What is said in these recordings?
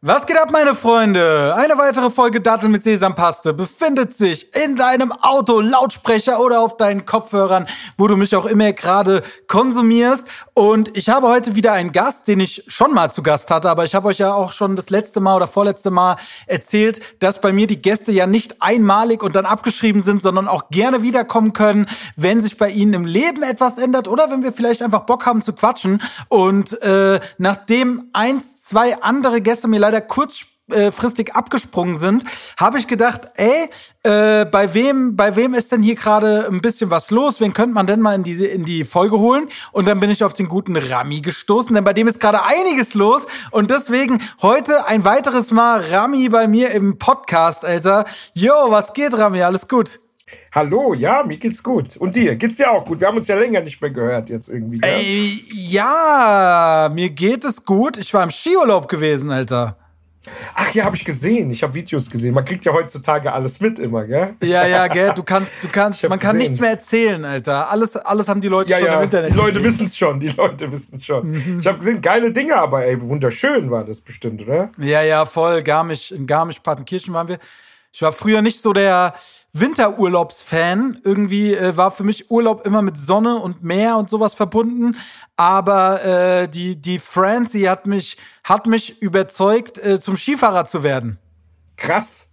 Was geht ab, meine Freunde? Eine weitere Folge Dattel mit Sesampaste befindet sich in deinem Auto, Lautsprecher oder auf deinen Kopfhörern, wo du mich auch immer gerade konsumierst. Und ich habe heute wieder einen Gast, den ich schon mal zu Gast hatte, aber ich habe euch ja auch schon das letzte Mal oder vorletzte Mal erzählt, dass bei mir die Gäste ja nicht einmalig und dann abgeschrieben sind, sondern auch gerne wiederkommen können, wenn sich bei ihnen im Leben etwas ändert oder wenn wir vielleicht einfach Bock haben zu quatschen. Und äh, nachdem eins, zwei andere Gäste mir leider kurzfristig abgesprungen sind, habe ich gedacht, ey, äh, bei wem, bei wem ist denn hier gerade ein bisschen was los? Wen könnte man denn mal in die, in die Folge holen? Und dann bin ich auf den guten Rami gestoßen, denn bei dem ist gerade einiges los. Und deswegen heute ein weiteres Mal Rami bei mir im Podcast, Alter. Yo, was geht, Rami? Alles gut? Hallo, ja, mir geht's gut. Und dir? Geht's dir auch gut? Wir haben uns ja länger nicht mehr gehört jetzt irgendwie. Ey, ja, mir geht es gut. Ich war im Skiurlaub gewesen, Alter. Ach ja, habe ich gesehen. Ich habe Videos gesehen. Man kriegt ja heutzutage alles mit immer, gell? Ja, ja, gell. Du kannst, du kannst, man kann gesehen. nichts mehr erzählen, Alter. Alles, alles haben die Leute ja, schon ja, im Internet. Die Leute wissen es schon. Die Leute wissen es schon. Mhm. Ich habe gesehen, geile Dinge, aber ey, wunderschön war das bestimmt, oder? Ja, ja, voll. Garmisch, in Garmisch-Partenkirchen waren wir. Ich war früher nicht so der Winterurlaubsfan. Irgendwie äh, war für mich Urlaub immer mit Sonne und Meer und sowas verbunden. Aber äh, die, die Francie hat mich, hat mich überzeugt, äh, zum Skifahrer zu werden. Krass.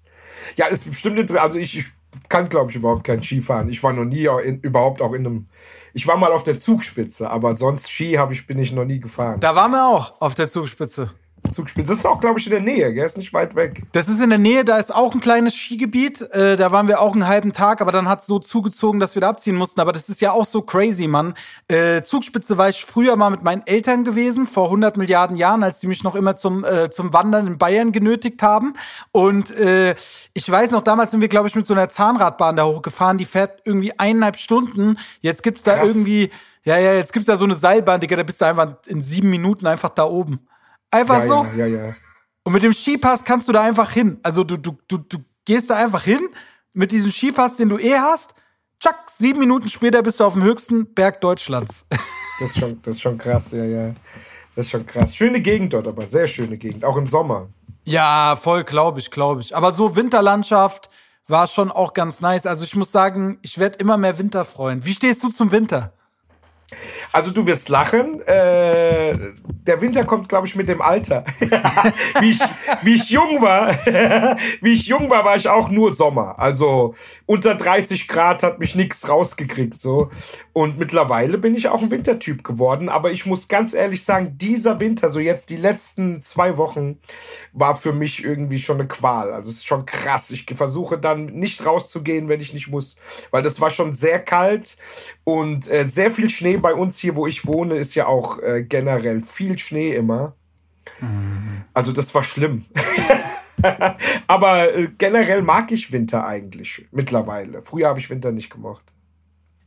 Ja, ist bestimmt interessant. Also ich, ich kann, glaube ich, überhaupt kein Skifahren. Ich war noch nie in, überhaupt auch in einem. Ich war mal auf der Zugspitze, aber sonst Ski ich, bin ich noch nie gefahren. Da waren wir auch auf der Zugspitze. Zugspitze. Das ist auch, glaube ich, in der Nähe, gell? Ist nicht weit weg. Das ist in der Nähe, da ist auch ein kleines Skigebiet. Äh, da waren wir auch einen halben Tag, aber dann hat es so zugezogen, dass wir da abziehen mussten. Aber das ist ja auch so crazy, Mann. Äh, Zugspitze war ich früher mal mit meinen Eltern gewesen, vor 100 Milliarden Jahren, als die mich noch immer zum, äh, zum Wandern in Bayern genötigt haben. Und äh, ich weiß noch, damals sind wir, glaube ich, mit so einer Zahnradbahn da hochgefahren. Die fährt irgendwie eineinhalb Stunden. Jetzt gibt's da Krass. irgendwie, ja, ja, jetzt gibt's da so eine Seilbahn, Digga, da bist du einfach in sieben Minuten einfach da oben. Einfach ja, so. Ja, ja, ja. Und mit dem Skipass kannst du da einfach hin. Also du, du, du, du gehst da einfach hin mit diesem Skipass, den du eh hast. Tschack, sieben Minuten später bist du auf dem höchsten Berg Deutschlands. Das ist schon, das ist schon krass, ja, ja. Das ist schon krass. Schöne Gegend dort, aber sehr schöne Gegend, auch im Sommer. Ja, voll, glaube ich, glaube ich. Aber so Winterlandschaft war schon auch ganz nice. Also ich muss sagen, ich werde immer mehr Winterfreund. Wie stehst du zum Winter? Also du wirst lachen. Äh, der Winter kommt, glaube ich, mit dem Alter. wie, ich, wie ich jung war, wie ich jung war, war ich auch nur Sommer. Also unter 30 Grad hat mich nichts rausgekriegt so. Und mittlerweile bin ich auch ein Wintertyp geworden. Aber ich muss ganz ehrlich sagen, dieser Winter, so jetzt die letzten zwei Wochen, war für mich irgendwie schon eine Qual. Also es ist schon krass. Ich versuche dann nicht rauszugehen, wenn ich nicht muss, weil das war schon sehr kalt und äh, sehr viel Schnee bei uns hier, wo ich wohne, ist ja auch äh, generell viel Schnee immer. Mhm. Also das war schlimm. Aber äh, generell mag ich Winter eigentlich mittlerweile. Früher habe ich Winter nicht gemocht.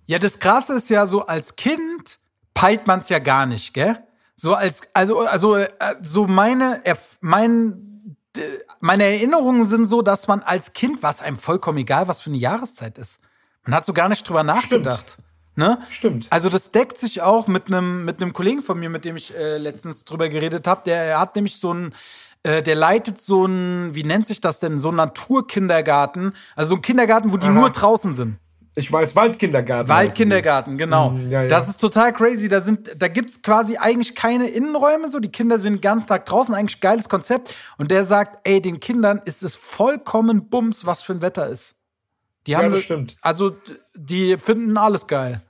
Ja, das Krasse ist ja so, als Kind peilt man es ja gar nicht, gell? So als, also, also, äh, so meine, mein, meine Erinnerungen sind so, dass man als Kind, was einem vollkommen egal, was für eine Jahreszeit ist. Man hat so gar nicht drüber nachgedacht. Stimmt. Ne? Stimmt. Also das deckt sich auch mit einem mit einem Kollegen von mir, mit dem ich äh, letztens drüber geredet habe. Der hat nämlich so ein äh, der leitet so ein, wie nennt sich das denn, so ein Naturkindergarten, also so ein Kindergarten, wo die Aha. nur draußen sind. Ich weiß, Waldkindergarten. Waldkindergarten, genau. Mm, ja, ja. Das ist total crazy. Da, sind, da gibt's quasi eigentlich keine Innenräume. So, die Kinder sind den ganzen Tag draußen. Eigentlich geiles Konzept. Und der sagt, ey, den Kindern ist es vollkommen Bums, was für ein Wetter ist. Die haben, ja, das stimmt. Also, die finden alles geil.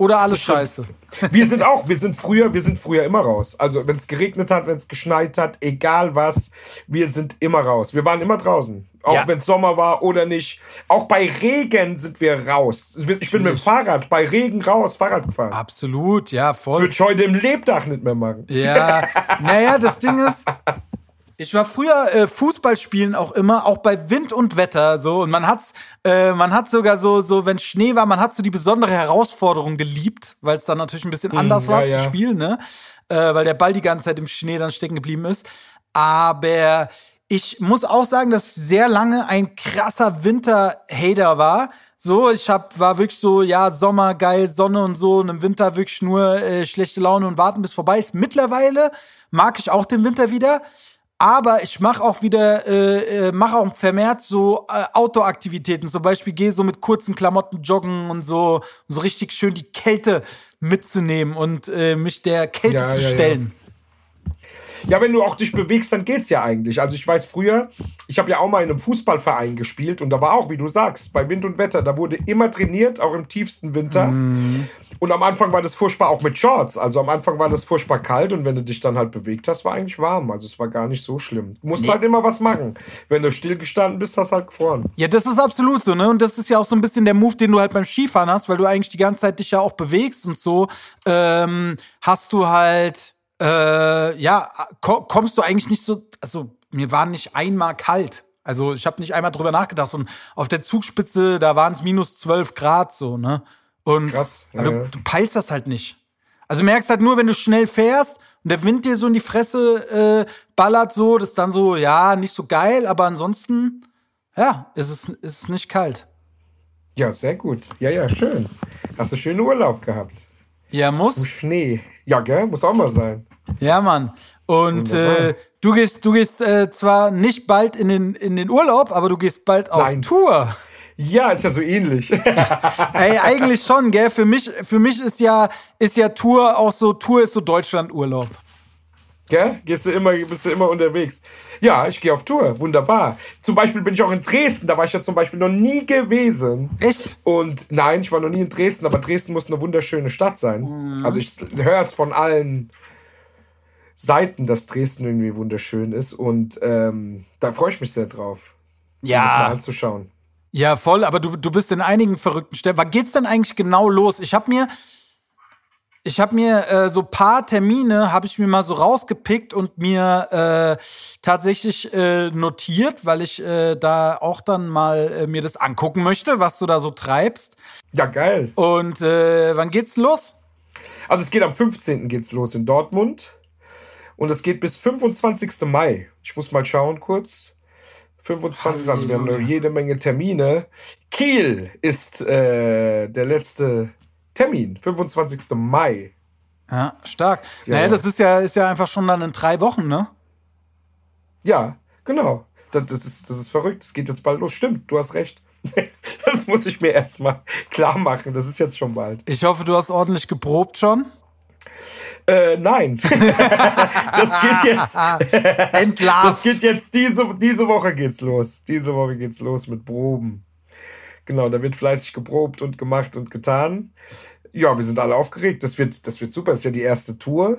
Oder alles scheiße. Wir sind auch, wir sind früher, wir sind früher immer raus. Also wenn es geregnet hat, wenn es geschneit hat, egal was, wir sind immer raus. Wir waren immer draußen. Auch ja. wenn es Sommer war oder nicht. Auch bei Regen sind wir raus. Ich bin mit dem Fahrrad bei Regen raus, Fahrrad gefahren. Absolut, ja, voll. Das würde ich heute im Lebdach nicht mehr machen. Ja, naja, das Ding ist, ich war früher äh, Fußball spielen auch immer, auch bei Wind und Wetter so und man hat's, äh, man hat sogar so, so wenn Schnee war, man hat so die besondere Herausforderung geliebt, weil es dann natürlich ein bisschen hm, anders ja, war ja. zu spielen, ne, äh, weil der Ball die ganze Zeit im Schnee dann stecken geblieben ist. Aber ich muss auch sagen, dass ich sehr lange ein krasser Winter-Hater war. So, ich hab, war wirklich so, ja, Sommer, geil, Sonne und so, und im Winter wirklich nur äh, schlechte Laune und warten, bis vorbei ist. Mittlerweile mag ich auch den Winter wieder. Aber ich mache auch wieder, äh, äh mache auch vermehrt so äh, Outdoor-Aktivitäten. Zum Beispiel gehe so mit kurzen Klamotten joggen und so, so richtig schön die Kälte mitzunehmen und äh, mich der Kälte ja, zu stellen. Ja. Ja, wenn du auch dich bewegst, dann geht's ja eigentlich. Also ich weiß früher, ich habe ja auch mal in einem Fußballverein gespielt und da war auch, wie du sagst, bei Wind und Wetter, da wurde immer trainiert, auch im tiefsten Winter. Mm. Und am Anfang war das furchtbar auch mit Shorts. Also am Anfang war das furchtbar kalt und wenn du dich dann halt bewegt hast, war eigentlich warm. Also es war gar nicht so schlimm. Du musst nee. halt immer was machen. Wenn du stillgestanden bist, hast du halt gefroren. Ja, das ist absolut so, ne? Und das ist ja auch so ein bisschen der Move, den du halt beim Skifahren hast, weil du eigentlich die ganze Zeit dich ja auch bewegst und so. Ähm, hast du halt äh, ja, kommst du eigentlich nicht so, also mir war nicht einmal kalt. Also ich habe nicht einmal drüber nachgedacht. Und auf der Zugspitze, da waren es minus 12 Grad so, ne? Und Krass, ja, du, du, peilst das halt nicht. Also du merkst halt nur, wenn du schnell fährst und der Wind dir so in die Fresse äh, ballert, so, das ist dann so, ja, nicht so geil, aber ansonsten, ja, ist es, ist es nicht kalt. Ja, sehr gut. Ja, ja, schön. Hast du schönen Urlaub gehabt? Ja, muss. Im Schnee. Ja, gell? Muss auch mal sein. Ja, Mann. Und äh, du gehst, du gehst äh, zwar nicht bald in den, in den Urlaub, aber du gehst bald auf Nein. Tour. Ja, ist ja so ähnlich. Ey, eigentlich schon, gell? Für mich, für mich ist ja, ist ja Tour auch so, Tour ist so Deutschlandurlaub. Gell? Gehst du immer, bist du immer unterwegs. Ja, ich gehe auf Tour. Wunderbar. Zum Beispiel bin ich auch in Dresden. Da war ich ja zum Beispiel noch nie gewesen. Echt? Und nein, ich war noch nie in Dresden, aber Dresden muss eine wunderschöne Stadt sein. Mhm. Also ich höre es von allen Seiten, dass Dresden irgendwie wunderschön ist. Und ähm, da freue ich mich sehr drauf. Ja. Das mal anzuschauen. Ja, voll, aber du, du bist in einigen verrückten Städten. Was geht's denn eigentlich genau los? Ich habe mir, ich habe mir äh, so paar Termine habe ich mir mal so rausgepickt und mir äh, tatsächlich äh, notiert, weil ich äh, da auch dann mal äh, mir das angucken möchte, was du da so treibst. Ja, geil. Und äh, wann geht's los? Also es geht am 15. geht's los in Dortmund und es geht bis 25. Mai. Ich muss mal schauen kurz. 25. Also wir haben noch jede Menge Termine. Kiel ist äh, der letzte Termin, 25. Mai. Ja, stark. Ja. Naja, das ist ja, ist ja einfach schon dann in drei Wochen, ne? Ja, genau. Das, das, ist, das ist verrückt. Es geht jetzt bald los. Stimmt, du hast recht. Das muss ich mir erstmal klar machen. Das ist jetzt schon bald. Ich hoffe, du hast ordentlich geprobt schon. Äh, nein. das geht jetzt. Entlarvt. Das geht jetzt diese, diese Woche geht's los. Diese Woche geht's los mit Proben. Genau, da wird fleißig geprobt und gemacht und getan. Ja, wir sind alle aufgeregt. Das wird, das wird super. Das ist ja die erste Tour.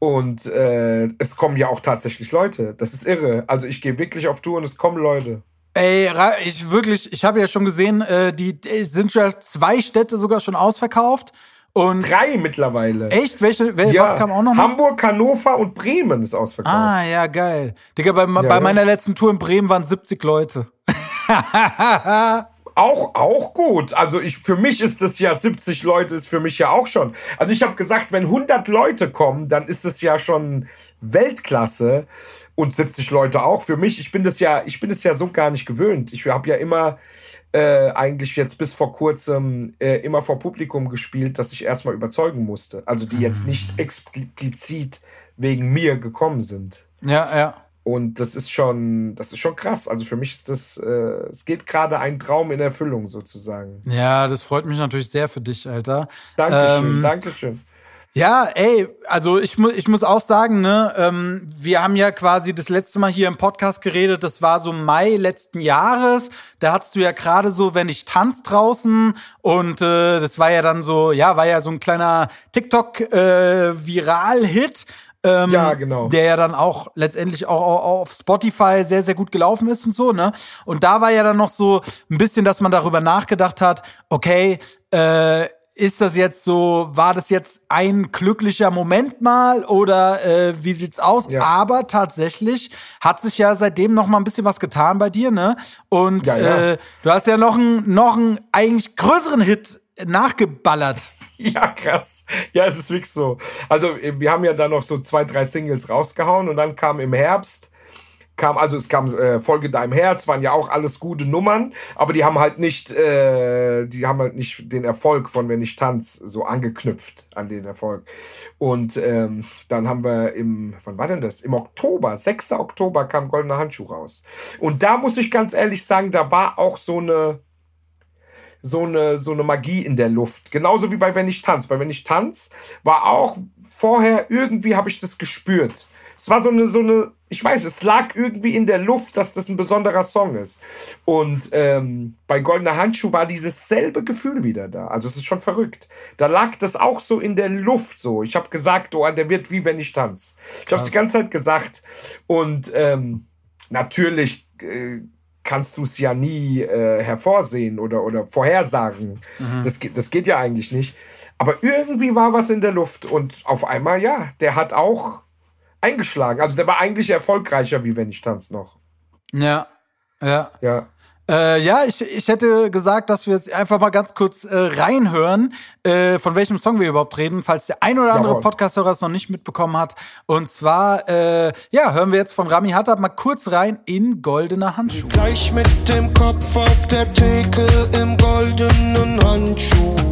Und äh, es kommen ja auch tatsächlich Leute. Das ist irre. Also ich gehe wirklich auf Tour und es kommen Leute. Ey, ich wirklich, ich habe ja schon gesehen, äh, die, die sind ja zwei Städte sogar schon ausverkauft. Und Drei mittlerweile. Echt? Welche? Wel ja. Was kam auch noch? Hamburg, Hannover und Bremen ist ausverkauft. Ah, ja, geil. Digga, bei, ja, bei meiner letzten Tour in Bremen waren 70 Leute. auch, auch gut. Also ich, für mich ist das ja 70 Leute, ist für mich ja auch schon. Also ich habe gesagt, wenn 100 Leute kommen, dann ist es ja schon Weltklasse und 70 Leute auch. Für mich, ich bin das ja, ich bin das ja so gar nicht gewöhnt. Ich habe ja immer äh, eigentlich jetzt bis vor kurzem äh, immer vor Publikum gespielt, dass ich erstmal überzeugen musste. Also die jetzt nicht explizit wegen mir gekommen sind. Ja, ja. Und das ist schon, das ist schon krass. Also für mich ist das, äh, es geht gerade ein Traum in Erfüllung sozusagen. Ja, das freut mich natürlich sehr für dich, Alter. Dankeschön, ähm, Dankeschön. Ja, ey, also ich, mu ich muss auch sagen, ne, ähm, wir haben ja quasi das letzte Mal hier im Podcast geredet, das war so Mai letzten Jahres. Da hattest du ja gerade so, wenn ich tanz draußen und äh, das war ja dann so, ja, war ja so ein kleiner TikTok-Viral-Hit. Äh, ähm, ja, genau. Der ja dann auch letztendlich auch, auch, auf Spotify sehr, sehr gut gelaufen ist und so, ne? Und da war ja dann noch so ein bisschen, dass man darüber nachgedacht hat, okay, äh, ist das jetzt so, war das jetzt ein glücklicher Moment mal oder äh, wie sieht's aus? Ja. Aber tatsächlich hat sich ja seitdem noch mal ein bisschen was getan bei dir, ne? Und ja, ja. Äh, du hast ja noch einen noch einen eigentlich größeren Hit nachgeballert. Ja, krass. Ja, es ist wirklich so. Also, wir haben ja da noch so zwei, drei Singles rausgehauen und dann kam im Herbst kam, also es kam äh, Folge deinem Herz, waren ja auch alles gute Nummern, aber die haben halt nicht, äh, die haben halt nicht den Erfolg von Wenn ich tanz so angeknüpft an den Erfolg. Und ähm, dann haben wir im, wann war denn das? Im Oktober, 6. Oktober kam Goldener Handschuh raus. Und da muss ich ganz ehrlich sagen, da war auch so eine, so eine, so eine Magie in der Luft. Genauso wie bei Wenn ich tanz. Bei Wenn ich tanz war auch vorher irgendwie habe ich das gespürt. Es war so eine, so eine, ich weiß, es lag irgendwie in der Luft, dass das ein besonderer Song ist. Und ähm, bei Goldener Handschuh war dieses selbe Gefühl wieder da. Also es ist schon verrückt. Da lag das auch so in der Luft so. Ich habe gesagt, oh, der wird wie wenn ich tanz. Ich habe es die ganze Zeit gesagt. Und ähm, natürlich äh, kannst du es ja nie äh, hervorsehen oder, oder vorhersagen. Mhm. Das, das geht ja eigentlich nicht. Aber irgendwie war was in der Luft und auf einmal, ja, der hat auch eingeschlagen. Also der war eigentlich erfolgreicher, wie wenn ich tanz noch. Ja, ja. Ja. Äh, ja, ich, ich hätte gesagt, dass wir jetzt einfach mal ganz kurz äh, reinhören, äh, von welchem Song wir überhaupt reden, falls der ein oder andere Podcast-Hörer es noch nicht mitbekommen hat. Und zwar, äh, ja, hören wir jetzt von Rami Hattab mal kurz rein in Goldene Handschuhe. Gleich mit dem Kopf auf der Theke im goldenen Handschuh.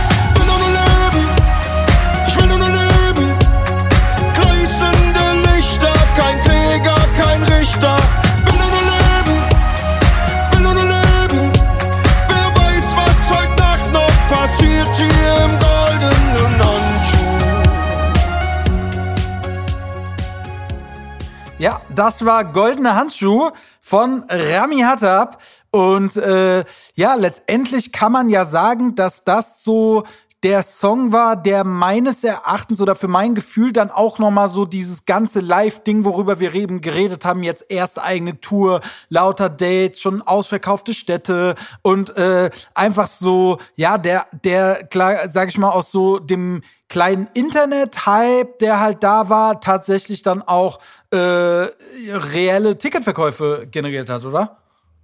Ja, das war Goldene Handschuh von Rami Hattab. Und äh, ja, letztendlich kann man ja sagen, dass das so der Song war, der meines Erachtens oder für mein Gefühl dann auch nochmal so dieses ganze Live-Ding, worüber wir eben geredet haben, jetzt erst eigene Tour, lauter Dates, schon ausverkaufte Städte und äh, einfach so, ja, der, der, klar, sag ich mal, aus so dem kleinen Internet-Hype, der halt da war, tatsächlich dann auch äh, reelle Ticketverkäufe generiert hat, oder?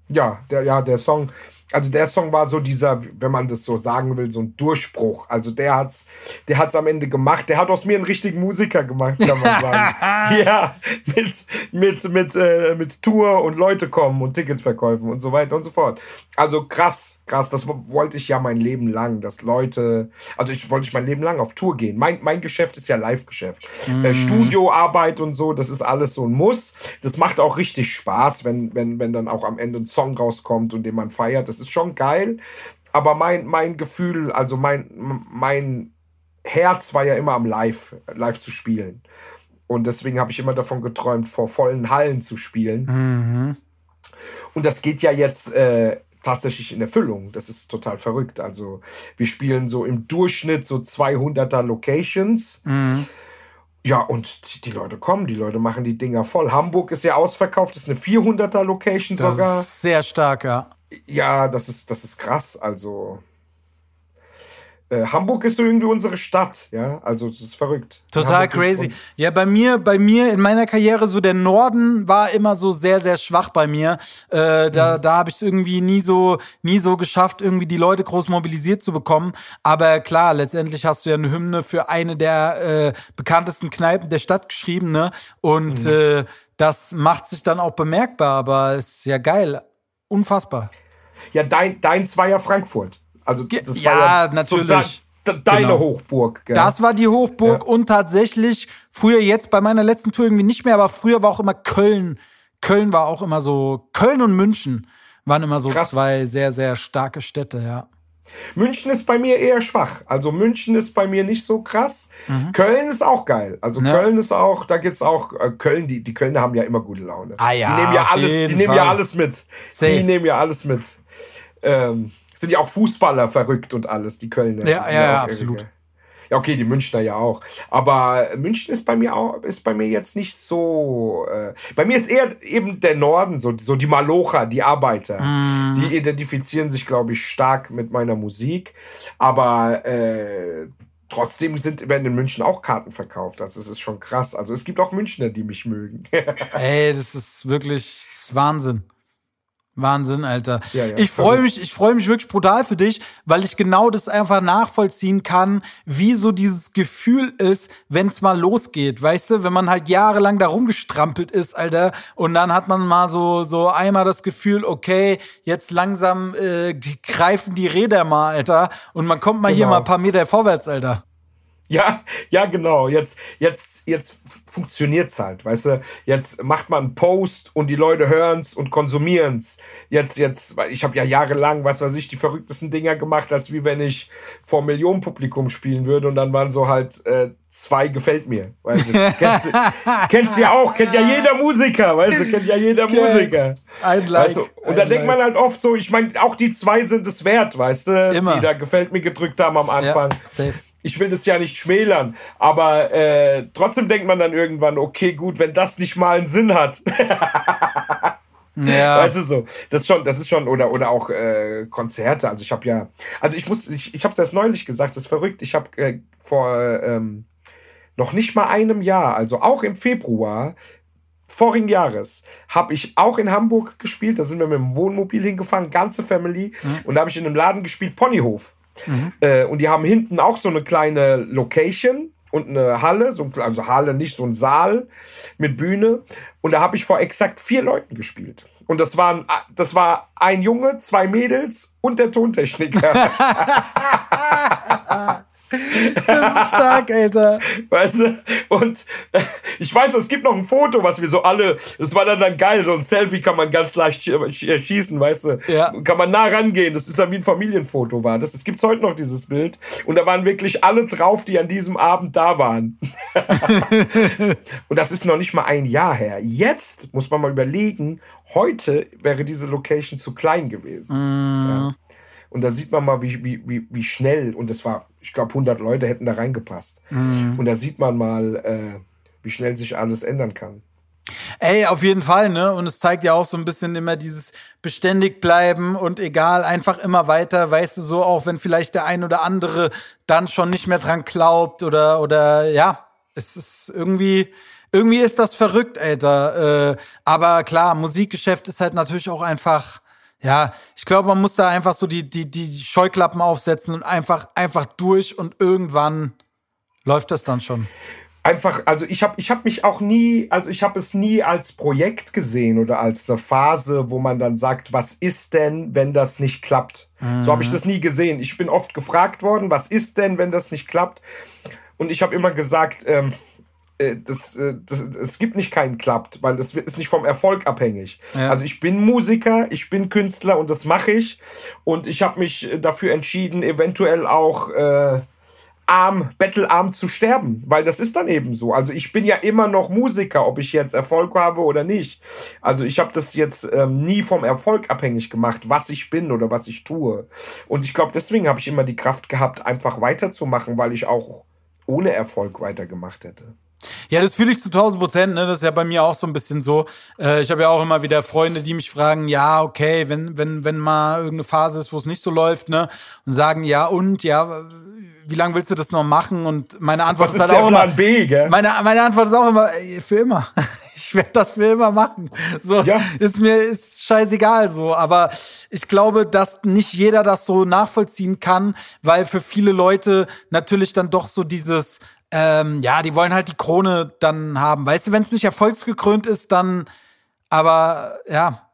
Ja, der, ja, der Song also der Song war so dieser, wenn man das so sagen will, so ein Durchbruch. Also der hat's, der hat's am Ende gemacht. Der hat aus mir einen richtigen Musiker gemacht, kann man sagen. ja, mit, mit, mit, äh, mit Tour und Leute kommen und Tickets verkaufen und so weiter und so fort. Also krass, krass, das wollte ich ja mein Leben lang, dass Leute, also ich wollte ich mein Leben lang auf Tour gehen. Mein, mein Geschäft ist ja Live-Geschäft. Mhm. Äh, Studioarbeit und so, das ist alles so ein Muss. Das macht auch richtig Spaß, wenn, wenn, wenn dann auch am Ende ein Song rauskommt und den man feiert. Das ist schon geil. Aber mein, mein Gefühl, also mein, mein Herz war ja immer am Live, live zu spielen. Und deswegen habe ich immer davon geträumt, vor vollen Hallen zu spielen. Mhm. Und das geht ja jetzt äh, tatsächlich in Erfüllung. Das ist total verrückt. Also wir spielen so im Durchschnitt so 200er Locations. Mhm. Ja, und die Leute kommen, die Leute machen die Dinger voll. Hamburg ist ja ausverkauft, ist eine 400er Location das sogar. Ist sehr stark, ja. Ja, das ist, das ist krass. Also äh, Hamburg ist so irgendwie unsere Stadt, ja, also es ist verrückt. Total crazy. Ja, bei mir, bei mir in meiner Karriere so der Norden war immer so sehr, sehr schwach bei mir. Äh, da, mhm. da habe ich es irgendwie nie so, nie so geschafft, irgendwie die Leute groß mobilisiert zu bekommen. Aber klar, letztendlich hast du ja eine Hymne für eine der äh, bekanntesten Kneipen der Stadt geschrieben, ne? Und mhm. äh, das macht sich dann auch bemerkbar, aber ist ja geil, unfassbar. Ja, dein, dein war ja Frankfurt. Also das ja, war ja natürlich. So de deine genau. Hochburg. Gell? Das war die Hochburg ja. und tatsächlich früher jetzt bei meiner letzten Tour irgendwie nicht mehr, aber früher war auch immer Köln. Köln war auch immer so Köln und München waren immer so Krass. zwei sehr sehr starke Städte, ja. München ist bei mir eher schwach. Also München ist bei mir nicht so krass. Mhm. Köln ist auch geil. Also ja. Köln ist auch, da geht's auch, äh, Köln, die, die Kölner haben ja immer gute Laune. Ah ja, die nehmen ja alles, die nehmen ja alles mit. Safe. Die nehmen ja alles mit. Ähm, sind ja auch Fußballer verrückt und alles, die Kölner. Ja, ja, ja, absolut. Ja, okay, die Münchner ja auch. Aber München ist bei mir auch, ist bei mir jetzt nicht so. Äh, bei mir ist eher eben der Norden, so, so die Malocher, die Arbeiter. Mm. Die identifizieren sich, glaube ich, stark mit meiner Musik. Aber äh, trotzdem sind, werden in München auch Karten verkauft. Das ist, ist schon krass. Also es gibt auch Münchner, die mich mögen. Ey, das ist wirklich das ist Wahnsinn. Wahnsinn, Alter. Ja, ja, ich freue mich, ich freue mich wirklich brutal für dich, weil ich genau das einfach nachvollziehen kann, wie so dieses Gefühl ist, wenn es mal losgeht. Weißt du, wenn man halt jahrelang da rumgestrampelt ist, Alter, und dann hat man mal so, so einmal das Gefühl, okay, jetzt langsam äh, greifen die Räder mal, Alter, und man kommt mal hier Genau. mal ein paar Meter vorwärts, Alter. Ja, ja, genau. Jetzt, jetzt, jetzt funktioniert's halt, weißt du? Jetzt macht man einen Post und die Leute hören's und konsumieren's. Jetzt, jetzt, weil ich habe ja jahrelang, was weiß ich, die verrücktesten Dinger gemacht, als wie wenn ich vor Millionenpublikum spielen würde und dann waren so halt äh, zwei gefällt mir, weißt du? kennst, du kennst du ja auch, kennt ja jeder Musiker, weißt du? Kennt ja jeder Musiker. Ein Like, Weißt du? Und da denkt man Like. halt oft so, ich meine, auch die zwei sind es wert, weißt du? Immer. Die da gefällt mir gedrückt haben am Anfang Ja, safe. Ich will das ja nicht schmälern, aber äh, trotzdem denkt man dann irgendwann, okay, gut, wenn das nicht mal einen Sinn hat. Ja. Weißt du so, das ist schon, das ist schon, oder, oder auch äh, Konzerte. Also ich habe ja, also ich muss, ich, ich habe es erst neulich gesagt, das ist verrückt. Ich habe äh, vor ähm, noch nicht mal einem Jahr, also auch im Februar vorigen Jahres, habe ich auch in Hamburg gespielt. Da sind wir mit dem Wohnmobil hingefahren, ganze Family. Und da habe ich in einem Laden gespielt, Ponyhof. Äh, und die haben hinten auch so eine kleine Location und eine Halle, so, also Halle nicht, so ein Saal mit Bühne. Und da habe ich vor exakt vier Leuten gespielt. Und das waren, das war ein Junge, zwei Mädels und der Tontechniker. Das ist stark, Alter. Weißt du? Und äh, ich weiß, es gibt noch ein Foto, was wir so alle, das war dann, dann geil, so ein Selfie kann man ganz leicht sch- schießen, weißt du? Ja. Kann man nah rangehen, das ist dann wie ein Familienfoto war. Das, das gibt's heute noch, dieses Bild. Und da waren wirklich alle drauf, die an diesem Abend da waren. Und das ist noch nicht mal ein Jahr her. Jetzt muss man mal überlegen, heute wäre diese Location zu klein gewesen. Ja. Und da sieht man mal, wie, wie, wie, wie schnell, und das war, ich glaube, 100 Leute hätten da reingepasst. Und da sieht man mal, äh, wie schnell sich alles ändern kann. Ey, auf jeden Fall, ne? Und es zeigt ja auch so ein bisschen immer dieses beständig bleiben und egal, einfach immer weiter, weißt du, so auch wenn vielleicht der ein oder andere dann schon nicht mehr dran glaubt oder, oder ja, es ist irgendwie, irgendwie ist das verrückt, Alter. Äh, aber klar, Musikgeschäft ist halt natürlich auch einfach, ja, ich glaube, man muss da einfach so die, die, die Scheuklappen aufsetzen und einfach, einfach durch und irgendwann läuft das dann schon. Einfach, also ich habe ich hab mich auch nie, also ich habe es nie als Projekt gesehen oder als eine Phase, wo man dann sagt, was ist denn, wenn das nicht klappt? So habe ich das nie gesehen. Ich bin oft gefragt worden, was ist denn, wenn das nicht klappt? Und ich habe immer gesagt, ähm, äh, das, äh, das, es gibt nicht keinen klappt, weil es ist nicht vom Erfolg abhängig. Ja. Also ich bin Musiker, ich bin Künstler und das mache ich. Und ich habe mich äh, dafür entschieden, eventuell auch äh, arm, bettelarm zu sterben, weil das ist dann eben so. Also ich bin ja immer noch Musiker, ob ich jetzt Erfolg habe oder nicht. Also ich habe das jetzt ähm, nie vom Erfolg abhängig gemacht, was ich bin oder was ich tue. Und ich glaube, deswegen habe ich immer die Kraft gehabt, einfach weiterzumachen, weil ich auch ohne Erfolg weitergemacht hätte. Ja, das fühle ich zu 1000 Prozent. Ne? Das ist ja bei mir auch so ein bisschen so. Äh, ich habe ja auch immer wieder Freunde, die mich fragen, ja, okay, wenn, wenn, wenn mal irgendeine Phase ist, wo es nicht so läuft, ne? Und sagen, ja, und, ja, wie lange willst du das noch machen? Und meine Antwort Was ist ist halt auch Plan immer. B, gell? Meine, meine Antwort ist auch immer, für immer. Ich werde das für immer machen. So, Ja. ist mir ist scheißegal so. Aber ich glaube, dass nicht jeder das so nachvollziehen kann, weil für viele Leute natürlich dann doch so dieses, ähm, ja, die wollen halt die Krone dann haben. Weißt du, wenn es nicht erfolgsgekrönt ist, dann, aber ja,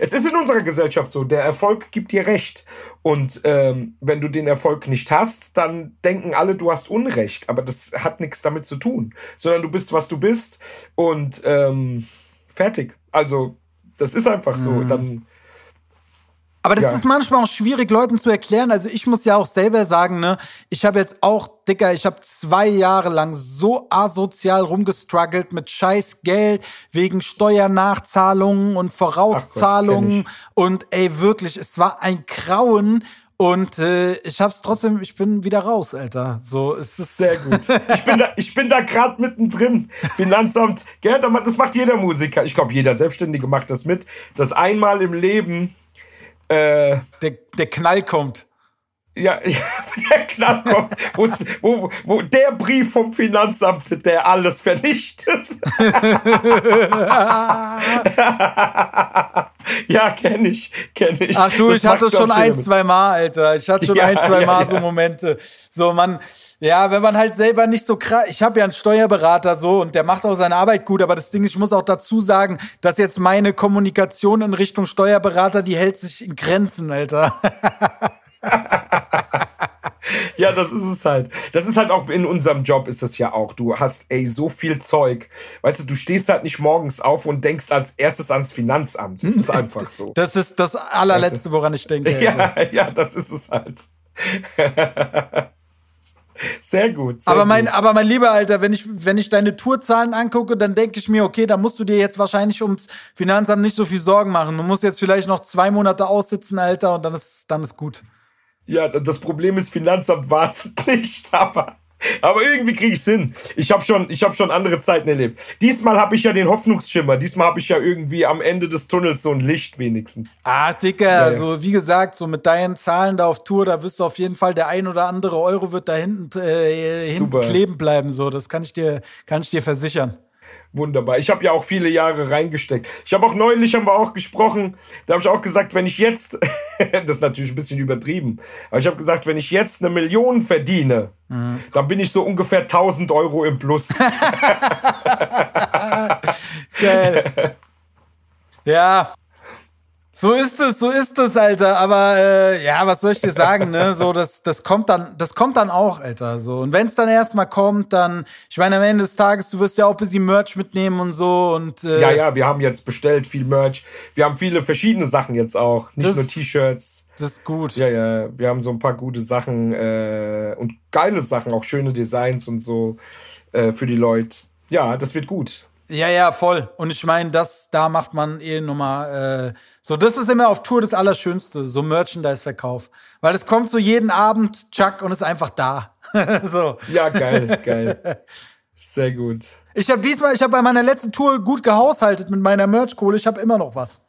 Es ist in unserer Gesellschaft so, der Erfolg gibt dir Recht. Und ähm, wenn du den Erfolg nicht hast, dann denken alle, du hast Unrecht. Aber das hat nichts damit zu tun, sondern du bist, was du bist und ähm, fertig. Also, das ist einfach so. Dann, Aber das Ja. ist manchmal auch schwierig, Leuten zu erklären. Also ich muss ja auch selber sagen, ne, ich habe jetzt auch, Dicker, ich habe zwei Jahre lang so asozial rumgestruggelt mit scheiß Geld wegen Steuernachzahlungen und Vorauszahlungen. kenn und ey, wirklich, es war ein Grauen. Und äh, ich hab's trotzdem, ich bin wieder raus, Alter. So, es ist sehr gut. Ich bin da, ich bin da gerade mittendrin. Finanzamt, gell, das macht jeder Musiker. Ich glaube, jeder Selbstständige macht das mit, dass einmal im Leben äh, der, der Knall kommt. Ja, ja der Knallkopf, wo, wo der Brief vom Finanzamt, der alles vernichtet. ja, kenne ich, kenne ich. Ach du, das ich hatte schon ein, zwei Mal, Alter. Ich hatte schon ja, ein, zwei Mal ja. so Momente. So, man, ja, wenn man halt selber nicht so krass. Ich habe ja einen Steuerberater so und der macht auch seine Arbeit gut, aber das Ding ist, ich muss auch dazu sagen, dass jetzt meine Kommunikation in Richtung Steuerberater, die hält sich in Grenzen, Alter. ja, das ist es halt. Das ist halt auch in unserem Job ist das ja auch. Du hast ey so viel Zeug. Weißt du, du stehst halt nicht morgens auf und denkst als erstes ans Finanzamt. Das ist einfach so. Das ist das allerletzte, woran ich denke. Ja, ja, das ist es halt. Sehr gut. Sehr aber, mein, gut. aber mein lieber Alter, wenn ich, wenn ich deine Tourzahlen angucke, dann denke ich mir, okay, da musst du dir jetzt wahrscheinlich ums Finanzamt nicht so viel Sorgen machen. Du musst jetzt vielleicht noch zwei Monate aussitzen, Alter, und dann ist, dann ist gut. Ja, das Problem ist, Finanzamt wartet nicht, aber, aber irgendwie kriege ich es hin. Ich habe schon, hab schon andere Zeiten erlebt. Diesmal habe ich ja den Hoffnungsschimmer. Diesmal habe ich ja irgendwie am Ende des Tunnels so ein Licht wenigstens. Ah, Dicker, ja, ja. so wie gesagt, so mit deinen Zahlen da auf Tour, da wirst du auf jeden Fall, der ein oder andere Euro wird da hinten, äh, hinten kleben bleiben. So, das kann ich dir, kann ich dir versichern wunderbar. Ich habe ja auch viele Jahre reingesteckt. Ich habe auch neulich haben wir auch gesprochen, da habe ich auch gesagt, wenn ich jetzt, das ist natürlich ein bisschen übertrieben, aber ich habe gesagt, wenn ich jetzt eine Million verdiene, mhm. dann bin ich so ungefähr 1000 Euro im Plus. Geil. Ja, so ist es, so ist es, Alter. Aber äh, ja, was soll ich dir sagen, ne? So, das, das kommt dann, das kommt dann auch, Alter. So. Und wenn es dann erstmal kommt, dann, ich meine, am Ende des Tages, du wirst ja auch ein bisschen Merch mitnehmen und so. Und, äh, ja, ja, wir haben jetzt bestellt viel Merch. Wir haben viele verschiedene Sachen jetzt auch. Nicht das, nur T-Shirts. Das ist gut. Ja, ja. Wir haben so ein paar gute Sachen äh, und geile Sachen, auch schöne Designs und so äh, für die Leute. Ja, das wird gut. Ja, ja, voll. Und ich meine, das, da macht man eh nochmal, äh, so, das ist immer auf Tour das Allerschönste, so Merchandise-Verkauf. Weil es kommt so jeden Abend, Chuck, und ist einfach da. so. Ja, geil, geil. Sehr gut. Ich habe diesmal, ich habe bei meiner letzten Tour gut gehaushaltet mit meiner Merch-Kohle. Ich habe immer noch was.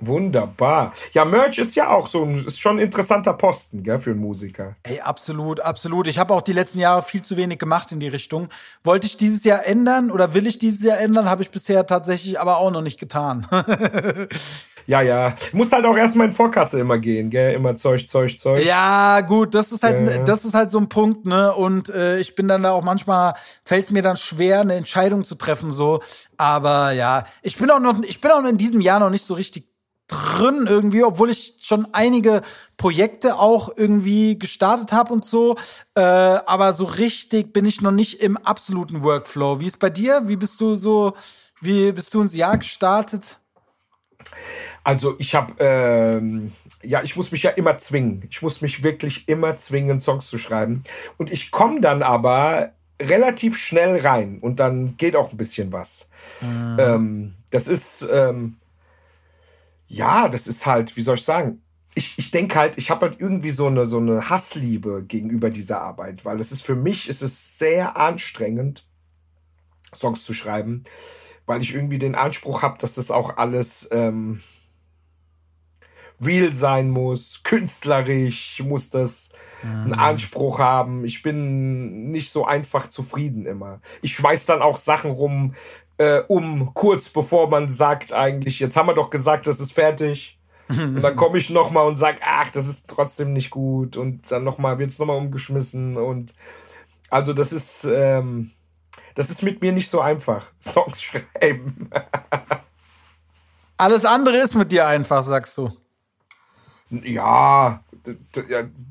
Wunderbar. Ja, Merch ist ja auch so ein, ist schon ein interessanter Posten, gell, für einen Musiker. Ey, absolut, absolut. Ich habe auch die letzten Jahre viel zu wenig gemacht in die Richtung. Wollte ich dieses Jahr ändern oder will ich dieses Jahr ändern, habe ich bisher tatsächlich aber auch noch nicht getan. ja, ja. Muss halt auch erstmal in Vorkasse immer gehen, gell? Immer Zeug, Zeug, Zeug. Ja, gut, das ist halt, ja. das ist halt so ein Punkt, ne? Und äh, ich bin dann da auch manchmal, fällt es mir dann schwer, eine Entscheidung zu treffen, so. Aber ja, ich bin auch noch, ich bin auch in diesem Jahr noch nicht so richtig drin irgendwie, obwohl ich schon einige Projekte auch irgendwie gestartet habe und so. Äh, aber so richtig bin ich noch nicht im absoluten Workflow. Wie ist bei dir? Wie bist du so, wie bist du ins Jahr gestartet? Also ich habe, ähm, ja, ich muss mich ja immer zwingen. Ich muss mich wirklich immer zwingen, Songs zu schreiben. Und ich komme dann aber relativ schnell rein und dann geht auch ein bisschen was. Mhm. Ähm, das ist, ähm, ja, das ist halt, wie soll ich sagen? Ich, ich denke halt, ich habe halt irgendwie so eine, so eine Hassliebe gegenüber dieser Arbeit, weil es ist für mich ist es sehr anstrengend, Songs zu schreiben, weil ich irgendwie den Anspruch habe, dass das auch alles ähm, real sein muss, künstlerisch muss das einen ah. Anspruch haben. Ich bin nicht so einfach zufrieden immer. Ich schmeiß dann auch Sachen rum, äh, um, kurz bevor man sagt eigentlich, jetzt haben wir doch gesagt, das ist fertig. Und dann komme ich nochmal und sage, ach, das ist trotzdem nicht gut. Und dann nochmal, wird es nochmal umgeschmissen. Und also das ist, ähm, das ist mit mir nicht so einfach. Songs schreiben. Alles andere ist mit dir einfach, sagst du. Ja,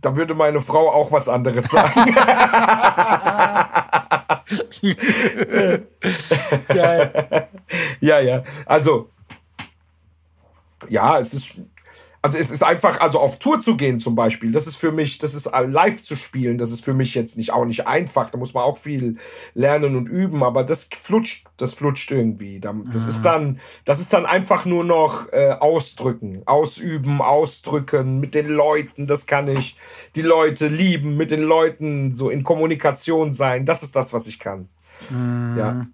da würde meine Frau auch was anderes sagen. Ja, ja. Also, ja, es ist also es ist einfach, also auf Tour zu gehen zum Beispiel, das ist für mich, das ist live zu spielen, das ist für mich jetzt nicht auch nicht einfach. Da muss man auch viel lernen und üben, aber das flutscht, das flutscht irgendwie. Das ist dann, das ist dann einfach nur noch äh, ausdrücken, ausüben, ausdrücken mit den Leuten. Das kann ich. Die Leute lieben, mit den Leuten so in Kommunikation sein. Das ist das, was ich kann. Mhm. Ja.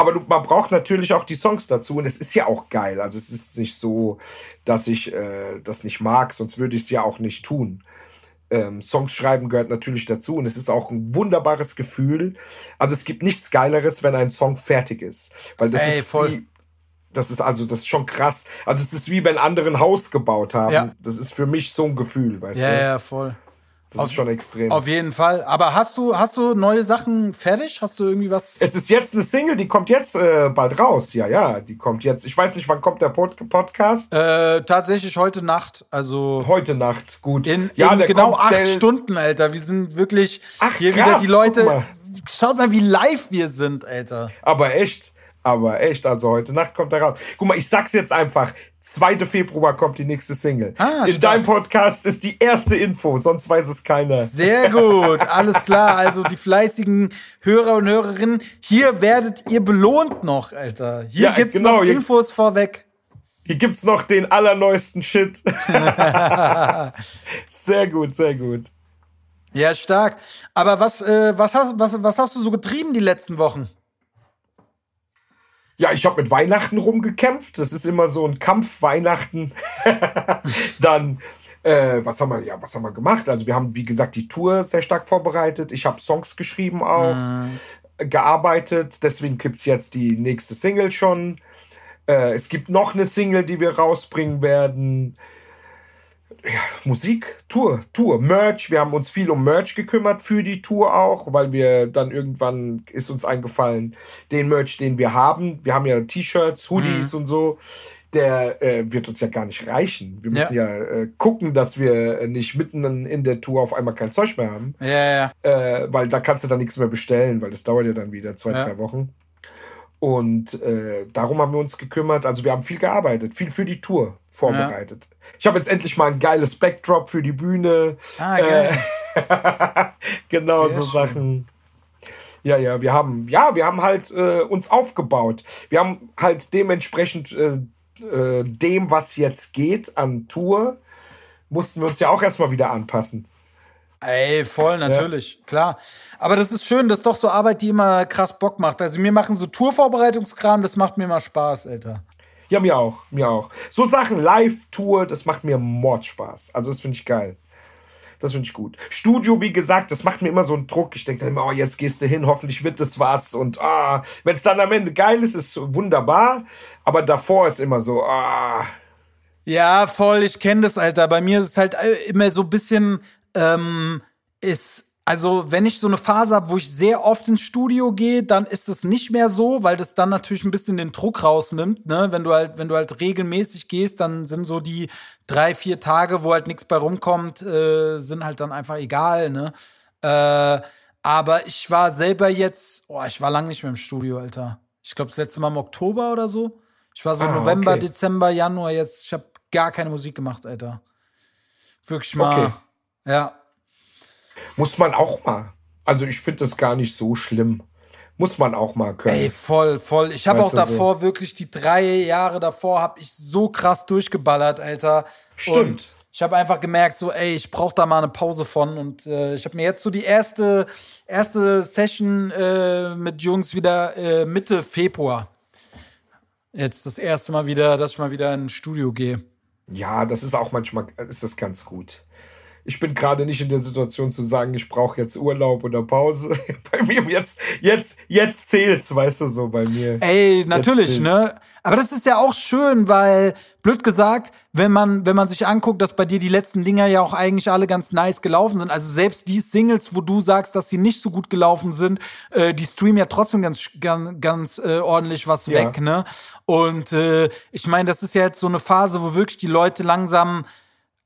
Aber du, man braucht natürlich auch die Songs dazu und es ist ja auch geil. Also es ist nicht so, dass ich äh, das nicht mag, sonst würde ich es ja auch nicht tun. ähm, Songs schreiben gehört natürlich dazu und es ist auch ein wunderbares Gefühl. Also es gibt nichts Geileres, wenn ein Song fertig ist. Weil das Ey, ist voll. Die, das ist also, das ist schon krass. Also es ist wie wenn andere ein Haus gebaut haben. Ja. Das ist für mich so ein Gefühl, weißt Ja, du? ja, voll. Das ist schon extrem. Auf jeden Fall. Aber hast du, hast du neue Sachen fertig? Hast du irgendwie was? Es ist jetzt eine Single, die kommt jetzt äh, bald raus. Ja, ja, die kommt jetzt. Ich weiß nicht, wann kommt der Pod Podcast? Äh, tatsächlich heute Nacht. Also Heute Nacht. Gut. in, ja, in genau acht der, Stunden, Alter. Wir sind wirklich Ach, hier krass, wieder die Leute. mal. Schaut mal, wie live wir sind, Alter. Aber echt. Aber echt, also heute Nacht kommt er raus. Guck mal, ich sag's jetzt einfach. 2. Februar kommt die nächste Single. Ah, In stark. deinem Podcast ist die erste Info, sonst weiß es keiner. Sehr gut, alles klar. Also die fleißigen Hörer und Hörerinnen, hier werdet ihr belohnt noch, Alter. Hier Ja, gibt's genau, noch hier- Infos vorweg. Hier gibt's noch den allerneuesten Shit. sehr gut, sehr gut. Ja, stark. Aber was, äh, was, hast, was, was hast du so getrieben die letzten Wochen? Ja, ich habe mit Weihnachten rumgekämpft. Das ist immer so ein Kampf Weihnachten. Dann, äh, was haben wir, ja, was haben wir gemacht? Also wir haben, wie gesagt, die Tour sehr stark vorbereitet. Ich habe Songs geschrieben auch, gearbeitet. Deswegen gibt's jetzt die nächste Single schon. Äh, es gibt noch eine Single, die wir rausbringen werden. Ja, Musik, Tour, Tour, Merch. Wir haben uns viel um Merch gekümmert für die Tour auch, weil wir dann irgendwann ist uns eingefallen, den Merch, den wir haben. Wir haben ja T-Shirts, Hoodies und so. Der äh, wird uns ja gar nicht reichen. Wir müssen ja, äh, gucken, dass wir äh, nicht mitten in der Tour auf einmal kein Zeug mehr haben. Ja, ja. Äh, weil da kannst du dann nichts mehr bestellen, weil das dauert ja dann wieder zwei, Ja. drei Wochen. Und äh, darum haben wir uns gekümmert. Also wir haben viel gearbeitet, viel für die Tour vorbereitet. Ich habe jetzt endlich mal ein geiles Backdrop für die Bühne. Ah, geil. Genau Sehr so schön. Sachen. Ja, ja, wir haben, ja, wir haben halt äh, uns aufgebaut. Wir haben halt dementsprechend äh, äh, dem, was jetzt geht an Tour, mussten wir uns ja auch erstmal wieder anpassen. Ey, voll, natürlich, klar. Aber das ist schön, das ist doch so Arbeit, die immer krass Bock macht. Also mir machen so Tourvorbereitungskram, das macht mir immer Spaß, Alter. Ja, mir auch, mir auch. So Sachen, Live-Tour, das macht mir Mordspaß. Also das finde ich geil. Das finde ich gut. Studio, wie gesagt, das macht mir immer so einen Druck. Ich denke dann immer, oh, jetzt gehst du hin, hoffentlich wird das was. Und ah, wenn es dann am Ende geil ist, ist wunderbar. Aber davor ist immer so, ah, Ja, voll, ich kenne das, Alter. Bei mir ist es halt äh, immer so ein bisschen, ähm, ist, also wenn ich so eine Phase habe, wo ich sehr oft ins Studio gehe, dann ist es nicht mehr so, weil das dann natürlich ein bisschen den Druck rausnimmt, ne? Wenn du halt, wenn du halt regelmäßig gehst, dann sind so die drei, vier Tage, wo halt nichts bei rumkommt, äh, sind halt dann einfach egal, ne? Äh, aber ich war selber jetzt, oh, ich war lange nicht mehr im Studio, Alter. Ich glaube, das letzte Mal im Oktober oder so. Ich war so Ah, November, okay. Dezember, Januar jetzt. Ich habe gar keine Musik gemacht, Alter. Wirklich mal. Okay. Ja. muss man auch mal. Also ich finde das gar nicht so schlimm. Muss man auch mal können. Ey, voll, voll. Ich habe auch du, so. davor wirklich die drei Jahre davor habe ich so krass durchgeballert, Alter. Stimmt. Und ich habe einfach gemerkt, so, ey, ich brauche da mal eine Pause von. Und äh, ich habe mir jetzt so die erste, erste Session äh, mit Jungs wieder äh, Mitte Februar. Jetzt das erste Mal wieder, dass ich mal wieder in ein Studio gehe. Ja, das ist auch manchmal, ist das ganz gut. Ich bin gerade nicht in der Situation zu sagen, ich brauche jetzt Urlaub oder Pause. bei mir jetzt, jetzt, jetzt zählt's, weißt du, so bei mir. Ey, natürlich, ne? Aber das ist ja auch schön, weil, blöd gesagt, wenn man, wenn man sich anguckt, dass bei dir die letzten Dinger ja auch eigentlich alle ganz nice gelaufen sind. Also selbst die Singles, wo du sagst, dass sie nicht so gut gelaufen sind, äh, die streamen ja trotzdem ganz, ganz, ganz äh, ordentlich was Ja. weg, ne? Und äh, ich meine, das ist ja jetzt so eine Phase, wo wirklich die Leute langsam,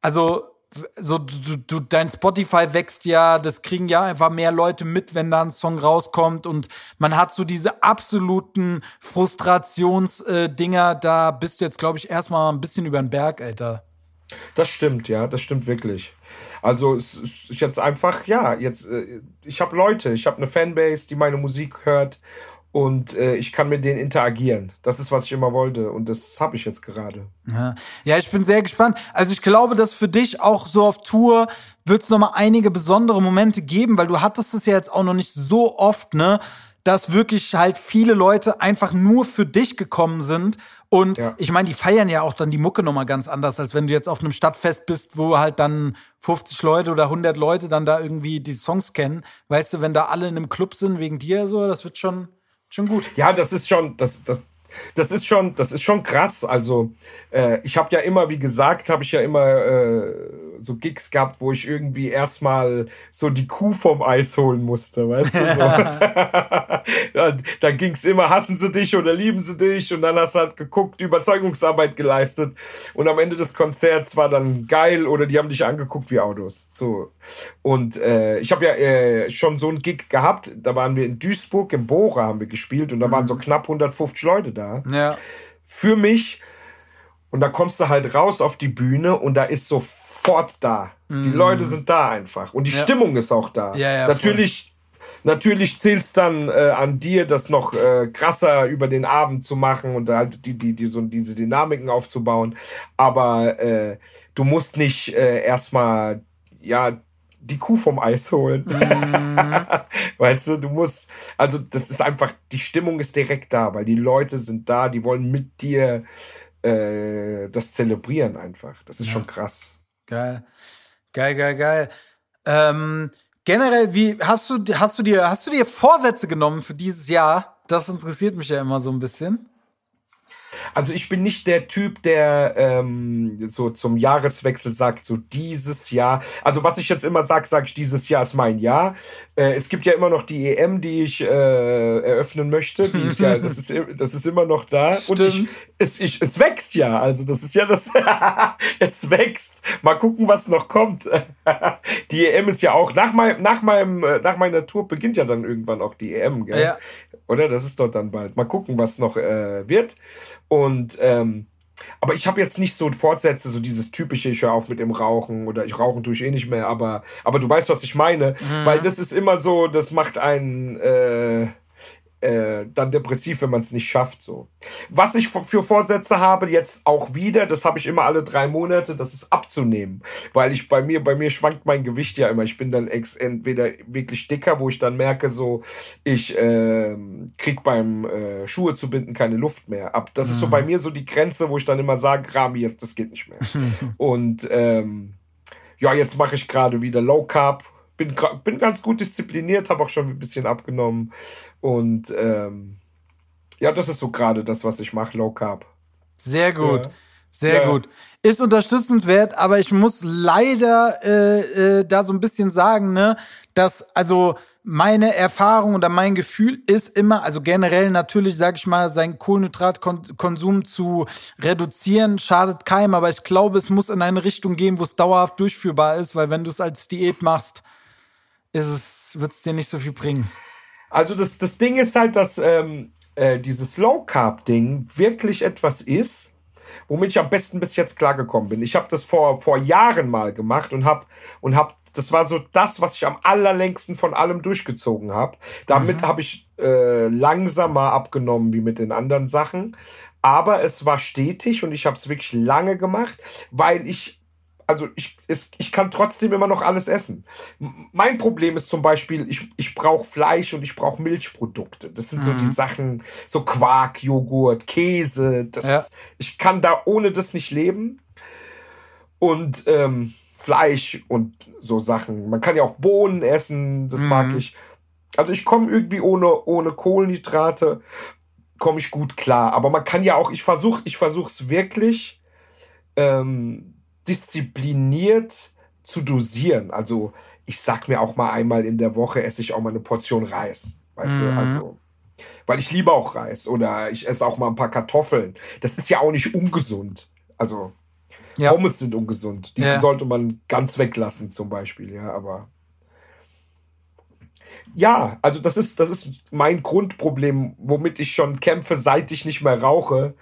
also so du, du, dein Spotify wächst ja, das kriegen ja einfach mehr Leute mit, wenn da ein Song rauskommt und man hat so diese absoluten Frustrationsdinger, da bist du jetzt, glaube ich, erstmal ein bisschen über den Berg, Alter. Das stimmt, ja, das stimmt wirklich. Also es ist jetzt einfach, ja, jetzt, äh, ich habe Leute, ich habe eine Fanbase, die meine Musik hört und äh, ich kann mit denen interagieren. Das ist, was ich immer wollte und das habe ich jetzt gerade. Ja. ja, ich bin sehr gespannt. Also ich glaube, dass für dich auch so auf Tour wird es nochmal einige besondere Momente geben, weil du hattest es ja jetzt auch noch nicht so oft, ne? dass wirklich halt viele Leute einfach nur für dich gekommen sind. Und Ja. ich meine, die feiern ja auch dann die Mucke nochmal ganz anders, als wenn du jetzt auf einem Stadtfest bist, wo halt dann 50 Leute oder 100 Leute dann da irgendwie die Songs kennen. Weißt du, wenn da alle in einem Club sind wegen dir, so, das wird schon, schon gut. Ja, das ist schon, das, das, das ist schon, das ist schon krass. Also äh, ich habe ja immer, wie gesagt, habe ich ja immer äh, so Gigs gehabt, wo ich irgendwie erstmal so die Kuh vom Eis holen musste, weißt du? So. da da ging es immer, hassen sie dich oder lieben sie dich und dann hast du halt geguckt, Überzeugungsarbeit geleistet und am Ende des Konzerts war dann geil oder die haben dich angeguckt wie Autos. So. Und äh, ich habe ja äh, schon so einen Gig gehabt, da waren wir in Duisburg, im Bora haben wir gespielt und da waren so knapp 150 Leute da Ja. für mich. Und da kommst du halt raus auf die Bühne und da ist sofort da. Die Leute sind da einfach. Und die Mhm. Ja. Stimmung ist auch da. Ja, ja, voll. Natürlich, natürlich zählt's dann äh, an dir, das noch äh, krasser über den Abend zu machen und halt die, die, die, so diese Dynamiken aufzubauen. Aber äh, du musst nicht äh, erstmal, ja, die Kuh vom Eis holen. Weißt du, du musst, also das ist einfach, die Stimmung ist direkt da, weil die Leute sind da, die wollen mit dir äh, das zelebrieren einfach. Das ist schon krass. Geil. Geil, geil, geil. Ähm, generell, wie hast du, hast du dir, hast du dir Vorsätze genommen für dieses Jahr? Das interessiert mich ja immer so ein bisschen. Also ich bin nicht der Typ, der ähm, so zum Jahreswechsel sagt, so dieses Jahr. Also was ich jetzt immer sage, sage ich, dieses Jahr ist mein Jahr. Äh, es gibt ja immer noch die EM, die ich äh, eröffnen möchte. Die ist ja, das ist, das ist immer noch da. Und ich, Stimmt. es, ich, es wächst ja. Also das ist ja das. es wächst. Mal gucken, was noch kommt. die EM ist ja auch nach meinem, nach meinem, äh, nach meiner Tour beginnt ja dann irgendwann auch die EM, gell? Ja. Oder? Das ist dort dann bald. Mal gucken, was noch äh, wird. Und ähm, aber ich habe jetzt nicht so Fortsätze, so dieses typische, ich höre auf mit dem Rauchen oder ich rauchen tue ich eh nicht mehr, aber, aber du weißt, was ich meine. Weil das ist immer so, das macht einen äh, äh, dann depressiv, wenn man es nicht schafft. So. Was ich für Vorsätze habe, jetzt auch wieder, das habe ich immer alle drei Monate, das ist abzunehmen. Weil ich bei mir, bei mir schwankt mein Gewicht ja immer. Ich bin dann ex entweder wirklich dicker, wo ich dann merke, so, ich ähm, krieg beim äh, Schuhe zu binden keine Luft mehr. Ab, das ist so bei mir so die Grenze, wo ich dann immer sage, Rami, jetzt, das geht nicht mehr. Und ähm, ja, jetzt mache ich gerade wieder Low Carb. Bin, bin ganz gut diszipliniert, habe auch schon ein bisschen abgenommen. Und ähm, ja, das ist so gerade das, was ich mache, Low Carb. Sehr gut. Ja. Sehr Ja. gut. Ist unterstützenswert, aber ich muss leider äh, äh, da so ein bisschen sagen, ne, dass also meine Erfahrung oder mein Gefühl ist immer, also generell natürlich, sag ich mal, seinen Kohlenhydratkonsum zu reduzieren, schadet keinem, aber ich glaube, es muss in eine Richtung gehen, wo es dauerhaft durchführbar ist, weil wenn du es als Diät machst, ist es, wird es dir nicht so viel bringen. Also das, das Ding ist halt, dass ähm, äh, dieses Low Carb Ding wirklich etwas ist, womit ich am besten bis jetzt klargekommen bin. Ich habe das vor, vor Jahren mal gemacht und habe und hab, das war so das, was ich am allerlängsten von allem durchgezogen habe. Damit habe ich äh, langsamer abgenommen wie mit den anderen Sachen. Aber es war stetig und ich habe es wirklich lange gemacht, weil ich also ich, es, ich kann trotzdem immer noch alles essen. Mein Problem ist zum Beispiel, ich, ich brauche Fleisch und ich brauche Milchprodukte. Das sind so die Sachen, so Quark, Joghurt, Käse. Das, Ja. Ich kann da ohne das nicht leben. Und ähm, Fleisch und so Sachen. Man kann ja auch Bohnen essen, das mag ich. Also ich komme irgendwie ohne, ohne Kohlenhydrate, komme ich gut klar. Aber man kann ja auch, ich versuche ich versuch's wirklich ähm, diszipliniert zu dosieren. Also ich sag mir auch mal einmal in der Woche esse ich auch mal eine Portion Reis. Weißt du, also. Weil ich liebe auch Reis. Oder ich esse auch mal ein paar Kartoffeln. Das ist ja auch nicht ungesund. Also Ja. Pommes sind ungesund. Die Ja. sollte man ganz weglassen, zum Beispiel, ja, aber. Ja, also das ist, das ist mein Grundproblem, womit ich schon kämpfe, seit ich nicht mehr rauche,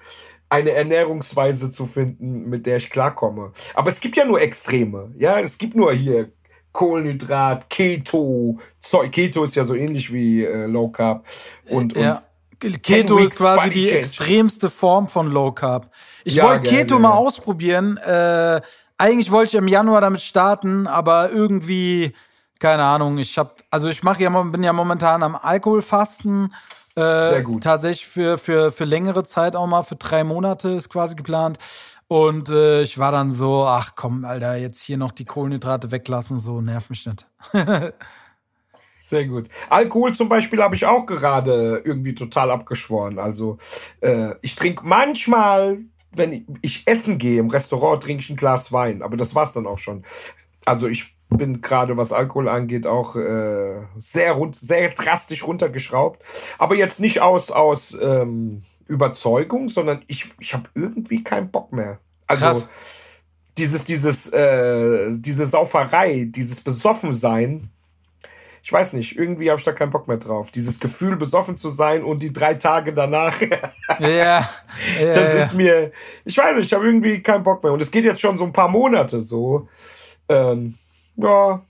eine Ernährungsweise zu finden, mit der ich klarkomme. Aber es gibt ja nur Extreme. Ja, es gibt nur hier Kohlenhydrat, Keto, Zeug. Keto ist ja so ähnlich wie äh, Low Carb. Und, Ja. und Keto ist quasi die change. extremste Form von Low Carb. Ich Ja, wollte Keto mal ausprobieren. Äh, eigentlich wollte ich im Januar damit starten, aber irgendwie keine Ahnung, ich habe, also ich mache ja, bin ja momentan am Alkoholfasten. Äh, Sehr gut. Tatsächlich für, für, für längere Zeit auch mal, für drei Monate ist quasi geplant. Und äh, ich war dann so, ach komm, Alter, jetzt hier noch die Kohlenhydrate weglassen, so nerv mich nicht. Sehr gut. Alkohol zum Beispiel habe ich auch gerade irgendwie total abgeschworen. Also äh, ich trinke manchmal, wenn ich, ich, essen gehe im Restaurant, trinke ich ein Glas Wein, aber das war's dann auch schon. Also ich bin gerade, was Alkohol angeht, auch äh, sehr, rund, sehr drastisch runtergeschraubt. Aber jetzt nicht aus, aus ähm, Überzeugung, sondern ich, ich habe irgendwie keinen Bock mehr. Also Krass. dieses, dieses, äh, diese Sauferei, dieses Besoffensein, ich weiß nicht, irgendwie habe ich da keinen Bock mehr drauf. Dieses Gefühl, besoffen zu sein und die drei Tage danach. ja, ja. Das ist mir, ich weiß nicht, ich habe irgendwie keinen Bock mehr. Und es geht jetzt schon so ein paar Monate so. Ähm, ja,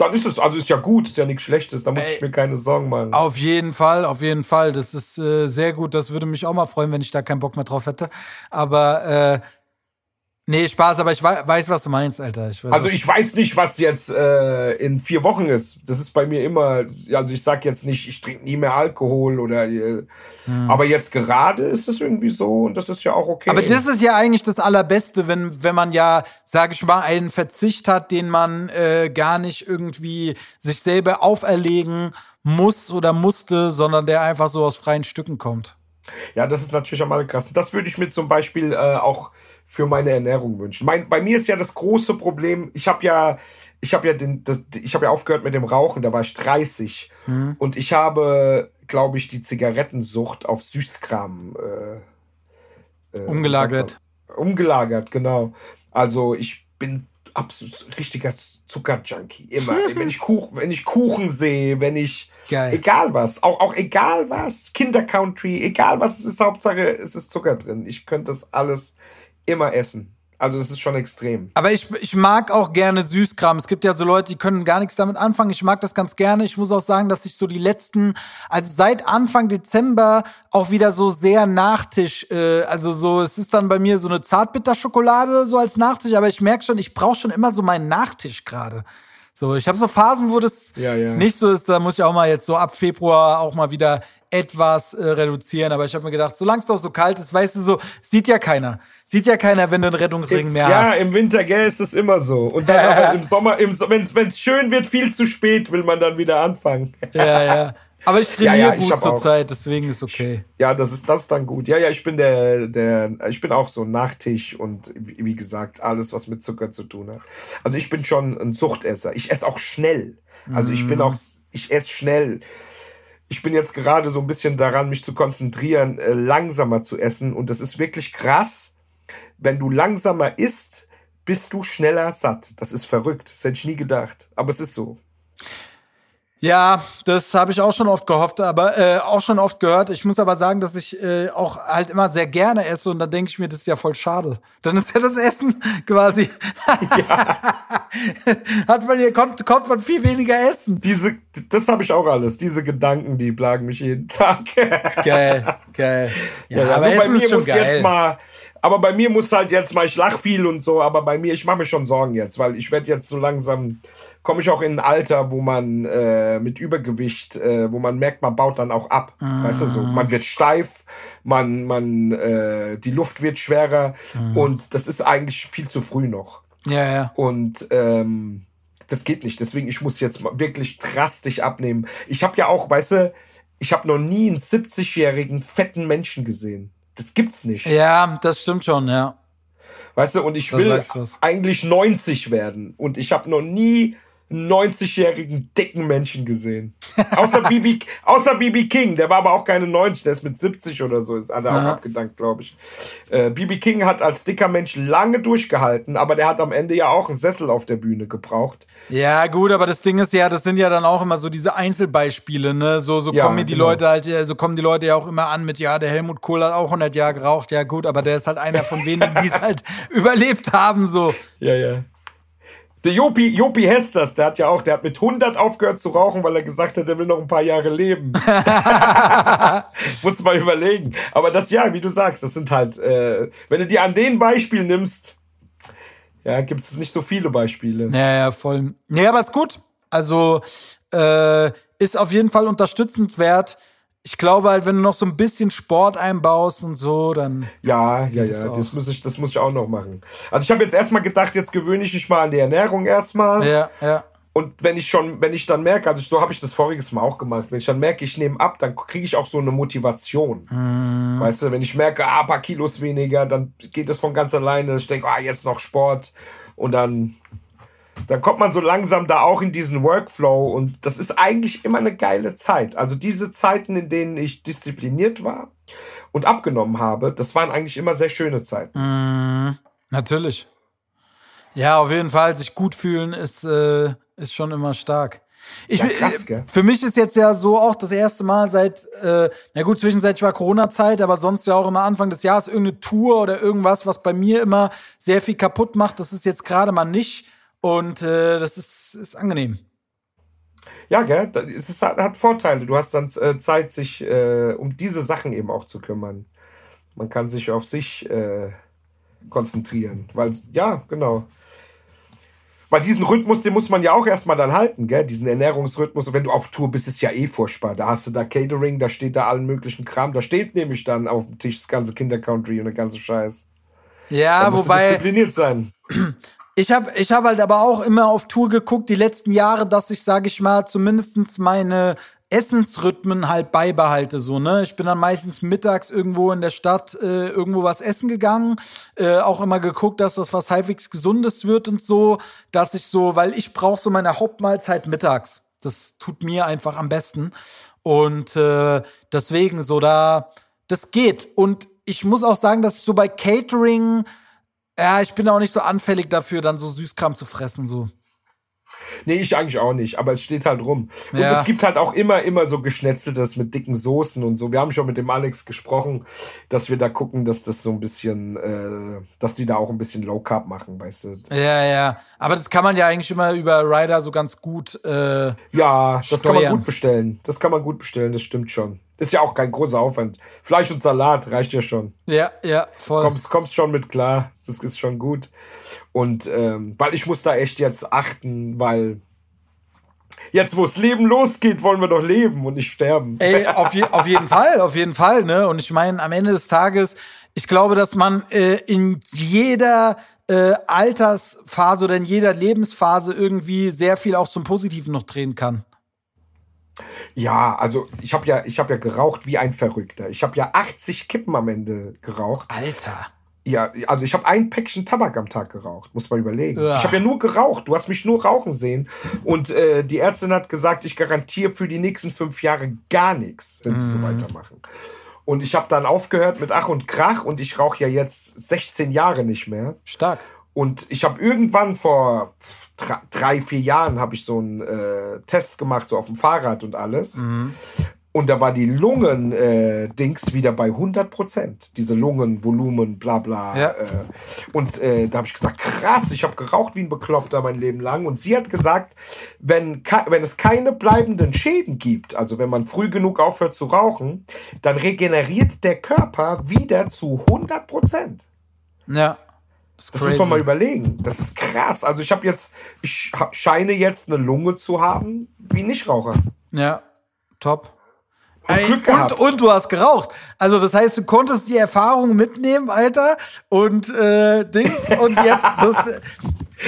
dann ist es, also ist ja gut, ist ja nichts Schlechtes, da muss Ey, ich mir keine Sorgen machen. Auf jeden Fall, auf jeden Fall. Das ist äh, sehr gut. Das würde mich auch mal freuen, wenn ich da keinen Bock mehr drauf hätte. Aber äh, Nee, Spaß, aber ich weiß, was du meinst, Alter. Ich also ich weiß nicht, was jetzt äh, in vier Wochen ist. Das ist bei mir immer, also ich sag jetzt nicht, ich trinke nie mehr Alkohol oder äh, hm. aber jetzt gerade ist es irgendwie so und das ist ja auch okay. Aber das ist ja eigentlich das Allerbeste, wenn, wenn man ja, sage ich mal, einen Verzicht hat, den man äh, gar nicht irgendwie sich selber auferlegen muss oder musste, sondern der einfach so aus freien Stücken kommt. Ja, das ist natürlich am allerkrassen. Das würde ich mir zum Beispiel äh, auch für meine Ernährung wünschen. Mein, bei mir ist ja das große Problem, ich habe ja, ich habe ja den, das, ich habe ja aufgehört mit dem Rauchen, da war ich 30 mhm. und ich habe, glaube ich, die Zigarettensucht auf Süßkram äh, äh, umgelagert. Umgelagert, genau. Also ich bin absolut richtiger Zuckerjunkie immer. wenn ich Kuchen, wenn ich Kuchen sehe, wenn ich Geil. egal was, auch auch egal was, Kindercountry, egal was es ist, Hauptsache es ist Zucker drin. Ich könnte das alles immer essen. Also es ist schon extrem. Aber ich, ich mag auch gerne Süßkram. Es gibt ja so Leute, die können gar nichts damit anfangen. Ich mag das ganz gerne. Ich muss auch sagen, dass ich so die letzten, also seit Anfang Dezember auch wieder so sehr Nachtisch, äh, also so, es ist dann bei mir so eine Zartbitterschokolade so als Nachtisch, aber ich merke schon, ich brauche schon immer so meinen Nachtisch gerade. So, ich habe so Phasen, wo das ja, ja. nicht so ist. Da muss ich auch mal jetzt so ab Februar auch mal wieder etwas äh, reduzieren. Aber ich habe mir gedacht, solange es doch so kalt ist, weißt du so, sieht ja keiner. Sieht ja keiner, wenn du einen Rettungsring Im, mehr ja, hast. Ja, im Winter, gell, ist es immer so. Und dann aber im Sommer, im, wenn es schön wird, viel zu spät, will man dann wieder anfangen. ja, ja. Aber ich trainiere ja, ja, gut zur Zeit, deswegen ist okay. Ja, das ist das ist dann gut. Ja, ja, ich bin der der ich bin auch so Nachtisch und wie, gesagt, alles was mit Zucker zu tun hat. Also ich bin schon ein Suchtesser. Ich esse auch schnell. Also ich bin mm. auch ich esse schnell ich bin jetzt gerade so ein bisschen daran, mich zu konzentrieren, äh, langsamer zu essen. Und das ist wirklich krass. Wenn du langsamer isst, bist du schneller satt. Das ist verrückt. Das hätte ich nie gedacht. Aber es ist so. Ja, das habe ich auch schon oft gehofft, aber äh, auch schon oft gehört. Ich muss aber sagen, dass ich äh, auch halt immer sehr gerne esse und dann denke ich mir, das ist ja voll schade. Dann ist ja das Essen quasi. Ja. Hat man hier kommt, kommt man viel weniger essen. Diese, das habe ich auch alles. Diese Gedanken, die plagen mich jeden Tag. geil, geil. Ja, ja, aber bei mir muss geil. jetzt mal aber bei mir muss halt jetzt mal, ich lach viel und so, aber bei mir, ich mache mir schon Sorgen jetzt, weil ich werde jetzt so langsam, komme ich auch in ein Alter, wo man äh, mit Übergewicht, äh, wo man merkt, man baut dann auch ab. Ah. Weißt du so, man wird steif, man, man, äh, die Luft wird schwerer ah. und das ist eigentlich viel zu früh noch. Ja, ja. Und ähm, das geht nicht. Deswegen, ich muss jetzt wirklich drastisch abnehmen. Ich habe ja auch, weißt du, ich habe noch nie einen 70-jährigen fetten Menschen gesehen. Das gibt's nicht. Ja, das stimmt schon, ja. Weißt du, und ich will eigentlich 90 werden. Und ich habe noch nie 90-jährigen dicken Menschen gesehen. Außer BB, außer BB King, der war aber auch keine 90, der ist mit 70 oder so, ist hat er auch abgedankt, glaube ich. Äh, BB King hat als dicker Mensch lange durchgehalten, aber der hat am Ende ja auch einen Sessel auf der Bühne gebraucht. Ja, gut, aber das Ding ist ja, das sind ja dann auch immer so diese Einzelbeispiele, ne? So, so ja, kommen die genau. Leute halt, so kommen die Leute ja auch immer an mit, ja, der Helmut Kohl hat auch 100 Jahre geraucht, ja gut, aber der ist halt einer von wenigen, die es halt überlebt haben, so. Ja, ja. Der Jopi, Jopi Hesters, der hat ja auch, der hat mit 100 aufgehört zu rauchen, weil er gesagt hat, er will noch ein paar Jahre leben. Musst du mal überlegen. Aber das, ja, wie du sagst, das sind halt, äh, wenn du dir an den Beispiel nimmst, ja, gibt es nicht so viele Beispiele. Ja, ja, voll. Nee, aber ist gut. Also äh, ist auf jeden Fall unterstützenswert. Ich glaube halt, wenn du noch so ein bisschen Sport einbaust und so, dann. Ja, ja, ja, auch. das muss, ich, das muss ich auch noch machen. Also ich habe jetzt erstmal gedacht, jetzt gewöhne ich mich mal an die Ernährung erstmal. Ja, ja. Und wenn ich schon, wenn ich dann merke, also so habe ich das voriges Mal auch gemacht, wenn ich dann merke, ich nehme ab, dann kriege ich auch so eine Motivation. Weißt du, wenn ich merke, ah, ein paar Kilos weniger, dann geht es von ganz alleine. Ich denke, ah, jetzt noch Sport. Und dann, dann kommt man so langsam da auch in diesen Workflow. Und das ist eigentlich immer eine geile Zeit. Also diese Zeiten, in denen ich diszipliniert war und abgenommen habe, das waren eigentlich immer sehr schöne Zeiten. Natürlich. Ja, auf jeden Fall, sich gut fühlen ist, äh, ist schon immer stark. Ich, Ja, krass, äh, gell? Für mich ist jetzt ja so auch das erste Mal seit, äh, na gut, zwischenzeitlich war Corona-Zeit, aber sonst ja auch immer Anfang des Jahres irgendeine Tour oder irgendwas, was bei mir immer sehr viel kaputt macht. Das ist jetzt gerade mal nicht und äh, das ist, ist angenehm. Ja, gell? Es ist, hat, Vorteile. Du hast dann äh, Zeit, sich äh, um diese Sachen eben auch zu kümmern. Man kann sich auf sich äh, konzentrieren. Weil, ja, genau. Weil diesen Rhythmus, den muss man ja auch erstmal dann halten, gell? Diesen Ernährungsrhythmus. Und wenn du auf Tour bist, ist ja eh furchtbar. Da hast du da Catering, da steht da allen möglichen Kram. Da steht nämlich dann auf dem Tisch das ganze Kindercountry und der ganze Scheiß. Ja, wobei. diszipliniert sein. Ich habe ich hab halt aber auch immer auf Tour geguckt, die letzten Jahre, dass ich, sage ich mal, zumindestens meine Essensrhythmen halt beibehalte. So, ne? Ich bin dann meistens mittags irgendwo in der Stadt äh, irgendwo was essen gegangen. Äh, auch immer geguckt, dass das was halbwegs Gesundes wird und so. Dass ich so, weil ich brauche so meine Hauptmahlzeit mittags. Das tut mir einfach am besten. Und äh, deswegen so da, das geht. Und ich muss auch sagen, dass ich so bei Catering ja, ich bin auch nicht so anfällig dafür, dann so Süßkram zu fressen, so. Nee, ich eigentlich auch nicht, aber es steht halt rum. Und Ja. es gibt halt auch immer, immer so geschnetzeltes mit dicken Soßen und so. Wir haben schon mit dem Alex gesprochen, dass wir da gucken, dass das so ein bisschen, äh, dass die da auch ein bisschen Low Carb machen, weißt du. Ja, ja. Aber das kann man ja eigentlich immer über Rider so ganz gut. Äh, Ja, das kann man Steuern. gut bestellen. Das kann man gut bestellen, das stimmt schon. Ist ja auch kein großer Aufwand. Fleisch und Salat reicht ja schon. ja, ja, voll. Kommst, kommst schon mit klar. Das ist schon gut. Und ähm, weil ich muss da echt jetzt achten, weil jetzt, wo das Leben losgeht, wollen wir doch leben und nicht sterben. Ey, auf, je, auf jeden Fall, auf jeden Fall, ne? Und ich meine, am Ende des Tages, ich glaube, dass man äh, in jeder äh, Altersphase oder in jeder Lebensphase irgendwie sehr viel auch zum Positiven noch drehen kann. Ja, also ich habe ja, ich habe ja geraucht wie ein Verrückter. Ich habe ja 80 Kippen am Ende geraucht. Alter. Ja, also ich habe ein Päckchen Tabak am Tag geraucht, muss man überlegen. Ja. Ich habe ja nur geraucht. Du hast mich nur rauchen sehen. Und äh, die Ärztin hat gesagt, ich garantiere für die nächsten fünf Jahre gar nichts, wenn sie so weitermachen. Und ich habe dann aufgehört mit Ach und Krach und ich rauche ja jetzt 16 Jahre nicht mehr. Stark. Und ich habe irgendwann vor drei, vier Jahren habe ich so einen äh, Test gemacht, so auf dem Fahrrad und alles. Und da war die Lungen-Dings wieder bei 100 Prozent. Diese Lungenvolumen, bla bla. Ja. Äh, und äh, da habe ich gesagt, krass, ich habe geraucht wie ein Bekloppter mein Leben lang. Und sie hat gesagt, wenn, wenn es keine bleibenden Schäden gibt, also wenn man früh genug aufhört zu rauchen, dann regeneriert der Körper wieder zu 100 Prozent. Ja. Das, Das muss man mal überlegen. Das ist krass. Also ich habe jetzt, ich scheine jetzt eine Lunge zu haben wie Nichtraucher. Ja, top. Und Ey, Glück gehabt. Und, und du hast geraucht. Also das heißt, du konntest die Erfahrung mitnehmen, Alter, und äh, Dings. Und jetzt, das,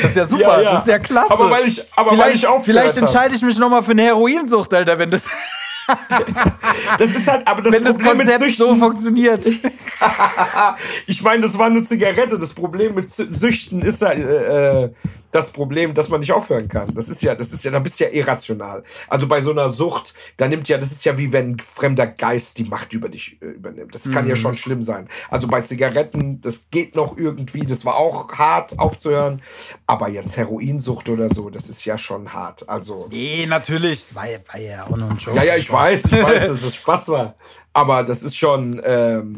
das ist ja super, Ja, ja. das ist ja klasse. Aber weil ich- aber weil vielleicht, ich aufgehört Vielleicht entscheide ich mich nochmal für eine Heroinsucht, Alter, wenn das, Das ist halt, aber das wenn das Problem mit Konzept so Süchten, funktioniert. ich meine, das war eine Zigarette. Das Problem mit Sü- Süchten ist ja äh, äh, das Problem, dass man nicht aufhören kann. Das ist ja, das ist ja, da bist du ja irrational. Also bei so einer Sucht, da nimmt ja, das ist ja wie wenn ein fremder Geist die Macht über dich äh, übernimmt. Das kann ja schon schlimm sein. Also bei Zigaretten, das geht noch irgendwie, das war auch hart aufzuhören. Aber jetzt Heroinsucht oder so, das ist ja schon hart. Also. nee, natürlich. Das war, ja- war ja auch nur ein Joke. Ja, ja, ich weiß, ich weiß, dass es Spaß war. Aber das ist schon, ähm,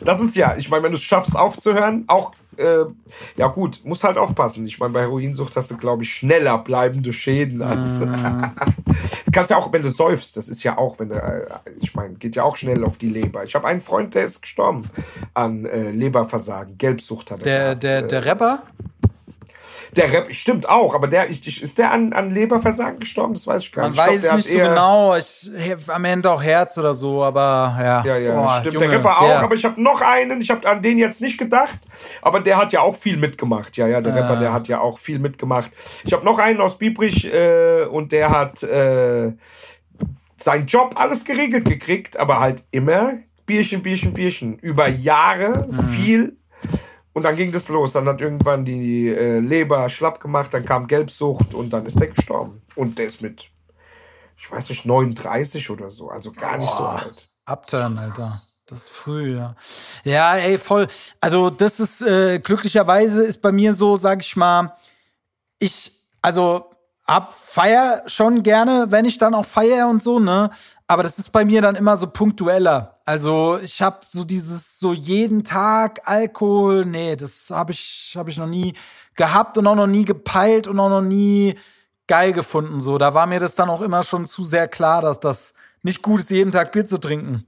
das ist ja, ich meine, wenn du es schaffst aufzuhören, auch, äh, ja gut, musst halt aufpassen. Ich meine, bei Heroinsucht hast du, glaube ich, schneller bleibende Schäden als. du kannst ja auch, wenn du säufst, das ist ja auch, wenn du, äh, ich meine, geht ja auch schnell auf die Leber. Ich habe einen Freund, der ist gestorben an äh, Leberversagen, Gelbsucht hat er Der, gehabt. der, Äh, der Rapper? Der Rap, stimmt auch, aber der ist, ist der an, an Leberversagen gestorben? Das weiß ich gar nicht. Man weiß glaub, nicht so genau. Ich, am Ende auch Herz oder so, aber ja. Ja, ja, Boah, stimmt. Junge, der Rapper auch, aber ich habe noch einen. Ich habe an den jetzt nicht gedacht, aber der hat ja auch viel mitgemacht. Ja, ja, der äh. Rapper, der hat ja auch viel mitgemacht. Ich habe noch einen aus Biebrich äh, und der hat äh, seinen Job alles geregelt gekriegt, aber halt immer Bierchen, Bierchen, Bierchen. Über Jahre mhm. viel und dann ging das los. Dann hat irgendwann die äh, Leber schlapp gemacht, dann kam Gelbsucht und dann ist der gestorben. Und der ist mit, ich weiß nicht, 39 oder so. Also gar nicht Boah, so alt. Abturn, Alter. Das ist früh, ja. Ja, ey, voll. Also, das ist äh, glücklicherweise ist bei mir so, sag ich mal, ich, also ab feier schon gerne, wenn ich dann auch feier und so, ne? Aber das ist bei mir dann immer so punktueller. Also ich habe so dieses so jeden Tag Alkohol, nee, das habe ich habe ich noch nie gehabt und auch noch nie gepeilt und auch noch nie geil gefunden so. Da war mir das dann auch immer schon zu sehr klar, dass das nicht gut ist, jeden Tag Bier zu trinken.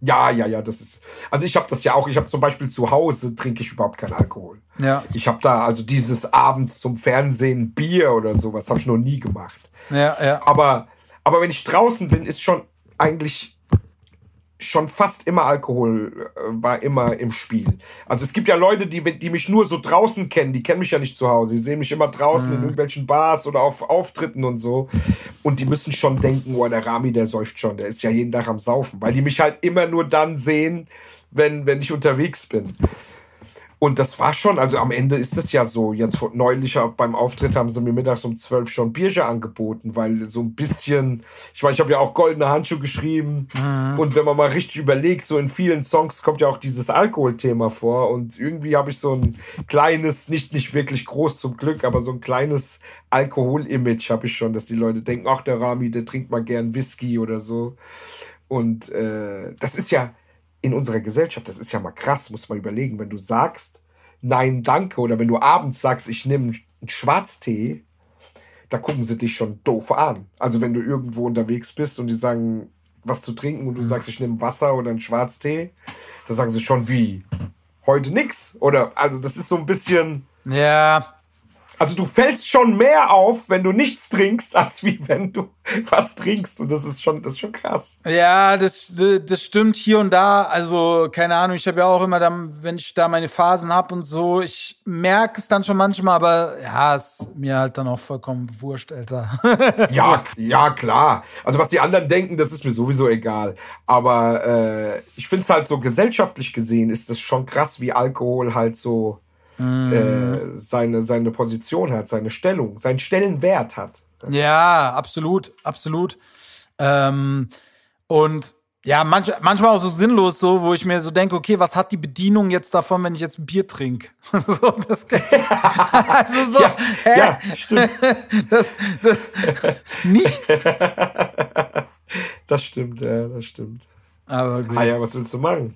Ja, ja, ja, das ist. Also ich habe das ja auch. Ich habe zum Beispiel zu Hause trinke ich überhaupt keinen Alkohol. Ja. Ich habe da also dieses abends zum Fernsehen Bier oder sowas habe ich noch nie gemacht. Ja, ja. Aber aber wenn ich draußen bin, ist schon eigentlich schon fast immer Alkohol äh, war immer im Spiel. Also es gibt ja Leute, die, die mich nur so draußen kennen, die kennen mich ja nicht zu Hause. Die sehen mich immer draußen mhm. in irgendwelchen Bars oder auf Auftritten und so. Und die müssen schon denken, oh, der Rami, der säuft schon, der ist ja jeden Tag am Saufen. Weil die mich halt immer nur dann sehen, wenn, wenn ich unterwegs bin. Und das war schon, also am Ende ist es ja so. Jetzt neulich beim Auftritt haben sie mir mittags um zwölf schon Bierche angeboten, weil so ein bisschen, ich meine, ich habe ja auch goldene Handschuhe geschrieben. Mhm. Und wenn man mal richtig überlegt, so in vielen Songs kommt ja auch dieses Alkoholthema vor. Und irgendwie habe ich so ein kleines, nicht, nicht wirklich groß zum Glück, aber so ein kleines Alkohol-Image habe ich schon, dass die Leute denken, ach, der Rami, der trinkt mal gern Whisky oder so. Und äh, das ist ja, in unserer Gesellschaft, das ist ja mal krass, muss man überlegen, wenn du sagst, nein, danke, oder wenn du abends sagst, ich nehme einen Schwarztee, da gucken sie dich schon doof an. Also wenn du irgendwo unterwegs bist und die sagen, was zu trinken und du mhm. sagst, ich nehme Wasser oder einen Schwarztee, da sagen sie schon wie, heute nix. Oder, also das ist so ein bisschen. Ja, also du fällst schon mehr auf, wenn du nichts trinkst, als wie wenn du was trinkst. Und das ist schon, das ist schon krass. Ja, das, das stimmt hier und da. Also, keine Ahnung, ich habe ja auch immer dann, wenn ich da meine Phasen habe und so, ich merke es dann schon manchmal, aber ja, ist mir halt dann auch vollkommen wurscht, Alter. ja, ja, klar. Also was die anderen denken, das ist mir sowieso egal. Aber äh, ich finde es halt so gesellschaftlich gesehen, ist das schon krass, wie Alkohol halt so mm. äh, seine, seine Position hat, seine Stellung, seinen Stellenwert hat. Ja, absolut, absolut. Ähm, und ja, manch, manchmal auch so sinnlos, so, wo ich mir so denke, okay, was hat die Bedienung jetzt davon, wenn ich jetzt ein Bier trinke? so, das also so, ja, hä? ja, stimmt. das, das, nichts. Das stimmt, ja, das stimmt. Aber gut. Ah ja, was willst du machen?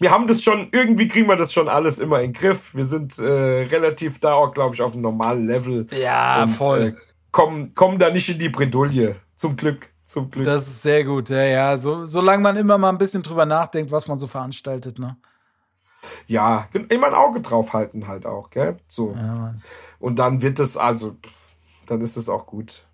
Wir haben das schon, irgendwie kriegen wir das schon alles immer in den Griff. Wir sind äh, relativ da auch, glaube ich, auf einem normalen Level. Ja, und, voll. Äh, kommen, kommen da nicht in die Bredouille. Zum Glück. Zum Glück. Das ist sehr gut, ja, ja. So, solange man immer mal ein bisschen drüber nachdenkt, was man so veranstaltet, ne? Ja, immer ein Auge drauf halten halt auch, gell? So. Ja, und dann wird es also, dann ist es auch gut.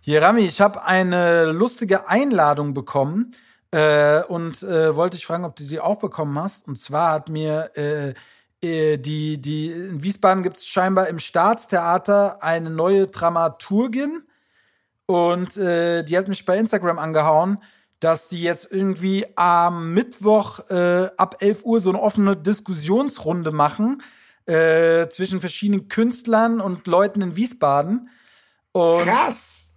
Hier, Rami, ich habe eine lustige Einladung bekommen äh, und äh, wollte ich fragen, ob du sie auch bekommen hast. Und zwar hat mir äh, äh die, die, in Wiesbaden gibt es scheinbar im Staatstheater eine neue Dramaturgin. Und äh, die hat mich bei Instagram angehauen, dass sie jetzt irgendwie am Mittwoch äh, ab 11 Uhr so eine offene Diskussionsrunde machen zwischen verschiedenen Künstlern und Leuten in Wiesbaden. Und Krass!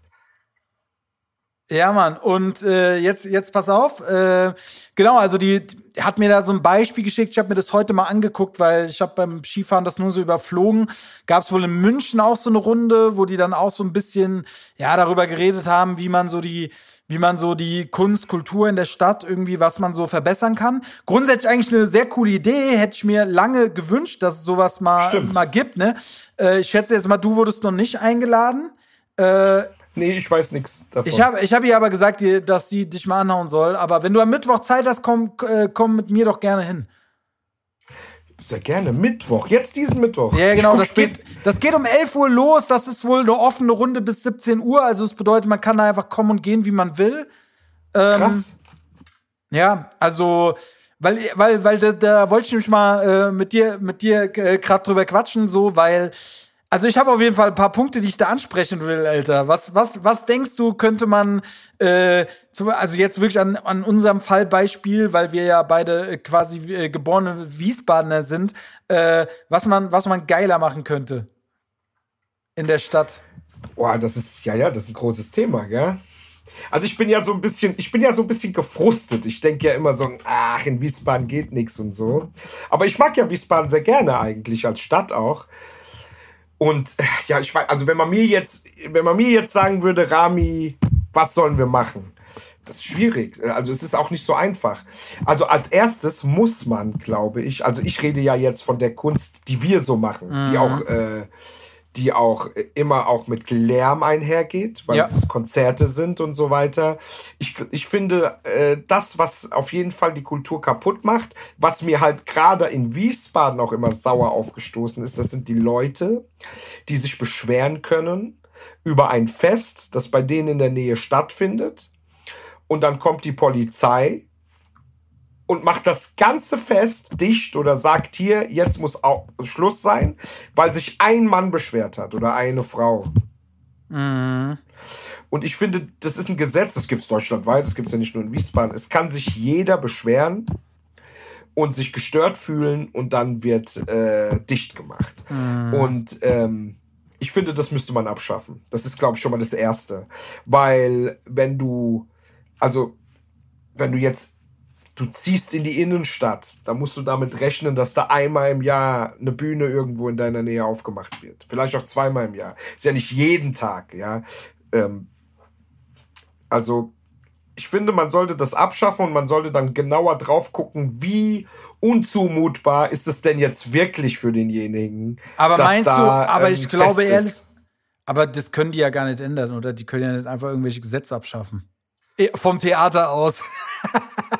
Ja, Mann. Und äh, jetzt, jetzt pass auf. Äh, genau, also die, die hat mir da so ein Beispiel geschickt. Ich habe mir das heute mal angeguckt, weil ich habe beim Skifahren das nur so überflogen. Gab es wohl in München auch so eine Runde, wo die dann auch so ein bisschen ja darüber geredet haben, wie man so die wie man so die Kunst, Kultur in der Stadt irgendwie, was man so verbessern kann. Grundsätzlich eigentlich eine sehr coole Idee, hätte ich mir lange gewünscht, dass es sowas mal, mal gibt. Ne? Äh, ich schätze jetzt mal, du wurdest noch nicht eingeladen. Äh, Nee, ich weiß nichts davon. Ich habe ich hab ihr aber gesagt, dass sie dich mal anhauen soll. Aber wenn du am Mittwoch Zeit hast, komm, äh, komm mit mir doch gerne hin. Sehr gerne. Mittwoch. Jetzt diesen Mittwoch. Ja, genau. Das geht, das geht um 11 Uhr los. Das ist wohl eine offene Runde bis 17 Uhr. Also, es bedeutet, man kann da einfach kommen und gehen, wie man will. Ähm, Krass. Ja, also, weil, weil, weil da, da wollte ich nämlich mal äh, mit dir, mit dir äh, gerade drüber quatschen, so, weil, also ich habe auf jeden Fall ein paar Punkte, die ich da ansprechen will, Alter. Was, was, was denkst du, könnte man, äh, zum, also jetzt wirklich an, an unserem Fallbeispiel, weil wir ja beide äh, quasi äh, geborene Wiesbadener sind, äh, was man, was man geiler machen könnte in der Stadt? Boah, das ist, ja, ja, das ist ein großes Thema, gell? Also ich bin ja so ein bisschen, ich bin ja so ein bisschen gefrustet. Ich denke ja immer so, ach, in Wiesbaden geht nichts und so. Aber ich mag ja Wiesbaden sehr gerne eigentlich, als Stadt auch. Und äh, ja, ich weiß, also wenn man mir jetzt, wenn man mir jetzt sagen würde, Rami, was sollen wir machen? Das ist schwierig. Also es ist auch nicht so einfach. Also als erstes muss man, glaube ich, also ich rede ja jetzt von der Kunst, die wir so machen, die auch, äh, die auch immer auch mit Lärm einhergeht, weil Ja. es Konzerte sind und so weiter. Ich, ich finde, äh, das, was auf jeden Fall die Kultur kaputt macht, was mir halt gerade in Wiesbaden auch immer sauer aufgestoßen ist, das sind die Leute, die sich beschweren können über ein Fest, das bei denen in der Nähe stattfindet. Und dann kommt die Polizei und macht das ganze Fest dicht oder sagt hier, jetzt muss auch Schluss sein, weil sich ein Mann beschwert hat oder eine Frau. Und ich finde, das ist ein Gesetz, das gibt es deutschlandweit, das gibt es ja nicht nur in Wiesbaden. Es kann sich jeder beschweren und sich gestört fühlen und dann wird äh, dicht gemacht. Und ähm, ich finde, das müsste man abschaffen. Das ist, glaube ich, schon mal das Erste. Weil wenn du, also wenn du jetzt, du ziehst in die Innenstadt, dann musst du damit rechnen, dass da einmal im Jahr eine Bühne irgendwo in deiner Nähe aufgemacht wird. Vielleicht auch zweimal im Jahr. Ist ja nicht jeden Tag, ja. Ähm, also, ich finde, man sollte das abschaffen und man sollte dann genauer drauf gucken, wie unzumutbar ist es denn jetzt wirklich für denjenigen. Aber dass meinst du, da aber ein ich glaube ehrlich, ist. aber das können die ja gar nicht ändern, oder? Die können ja nicht einfach irgendwelche Gesetze abschaffen. Eh, Vom Theater aus.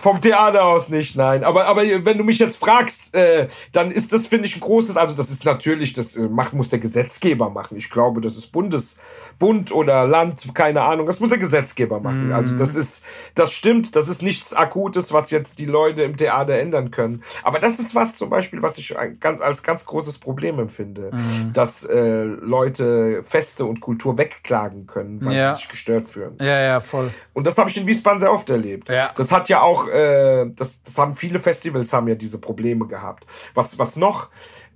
Vom Theater aus nicht, nein. Aber, aber wenn du mich jetzt fragst, äh, dann ist das, finde ich, ein großes, also das ist natürlich, das äh, macht, muss der Gesetzgeber machen. Ich glaube, das ist Bundes, Bund oder Land, keine Ahnung, das muss der Gesetzgeber machen. Also das ist, das stimmt, das ist nichts Akutes, was jetzt die Leute im Theater ändern können. Aber das ist was zum Beispiel, was ich ganz, als ganz großes Problem empfinde, dass äh, Leute Feste und Kultur wegklagen können, weil Ja. sie sich gestört fühlen. Ja, ja, voll. Und das habe ich in Wiesbaden sehr oft erlebt. Ja. Das hat ja auch, äh, das, das haben viele Festivals haben ja diese Probleme gehabt. Was, was noch?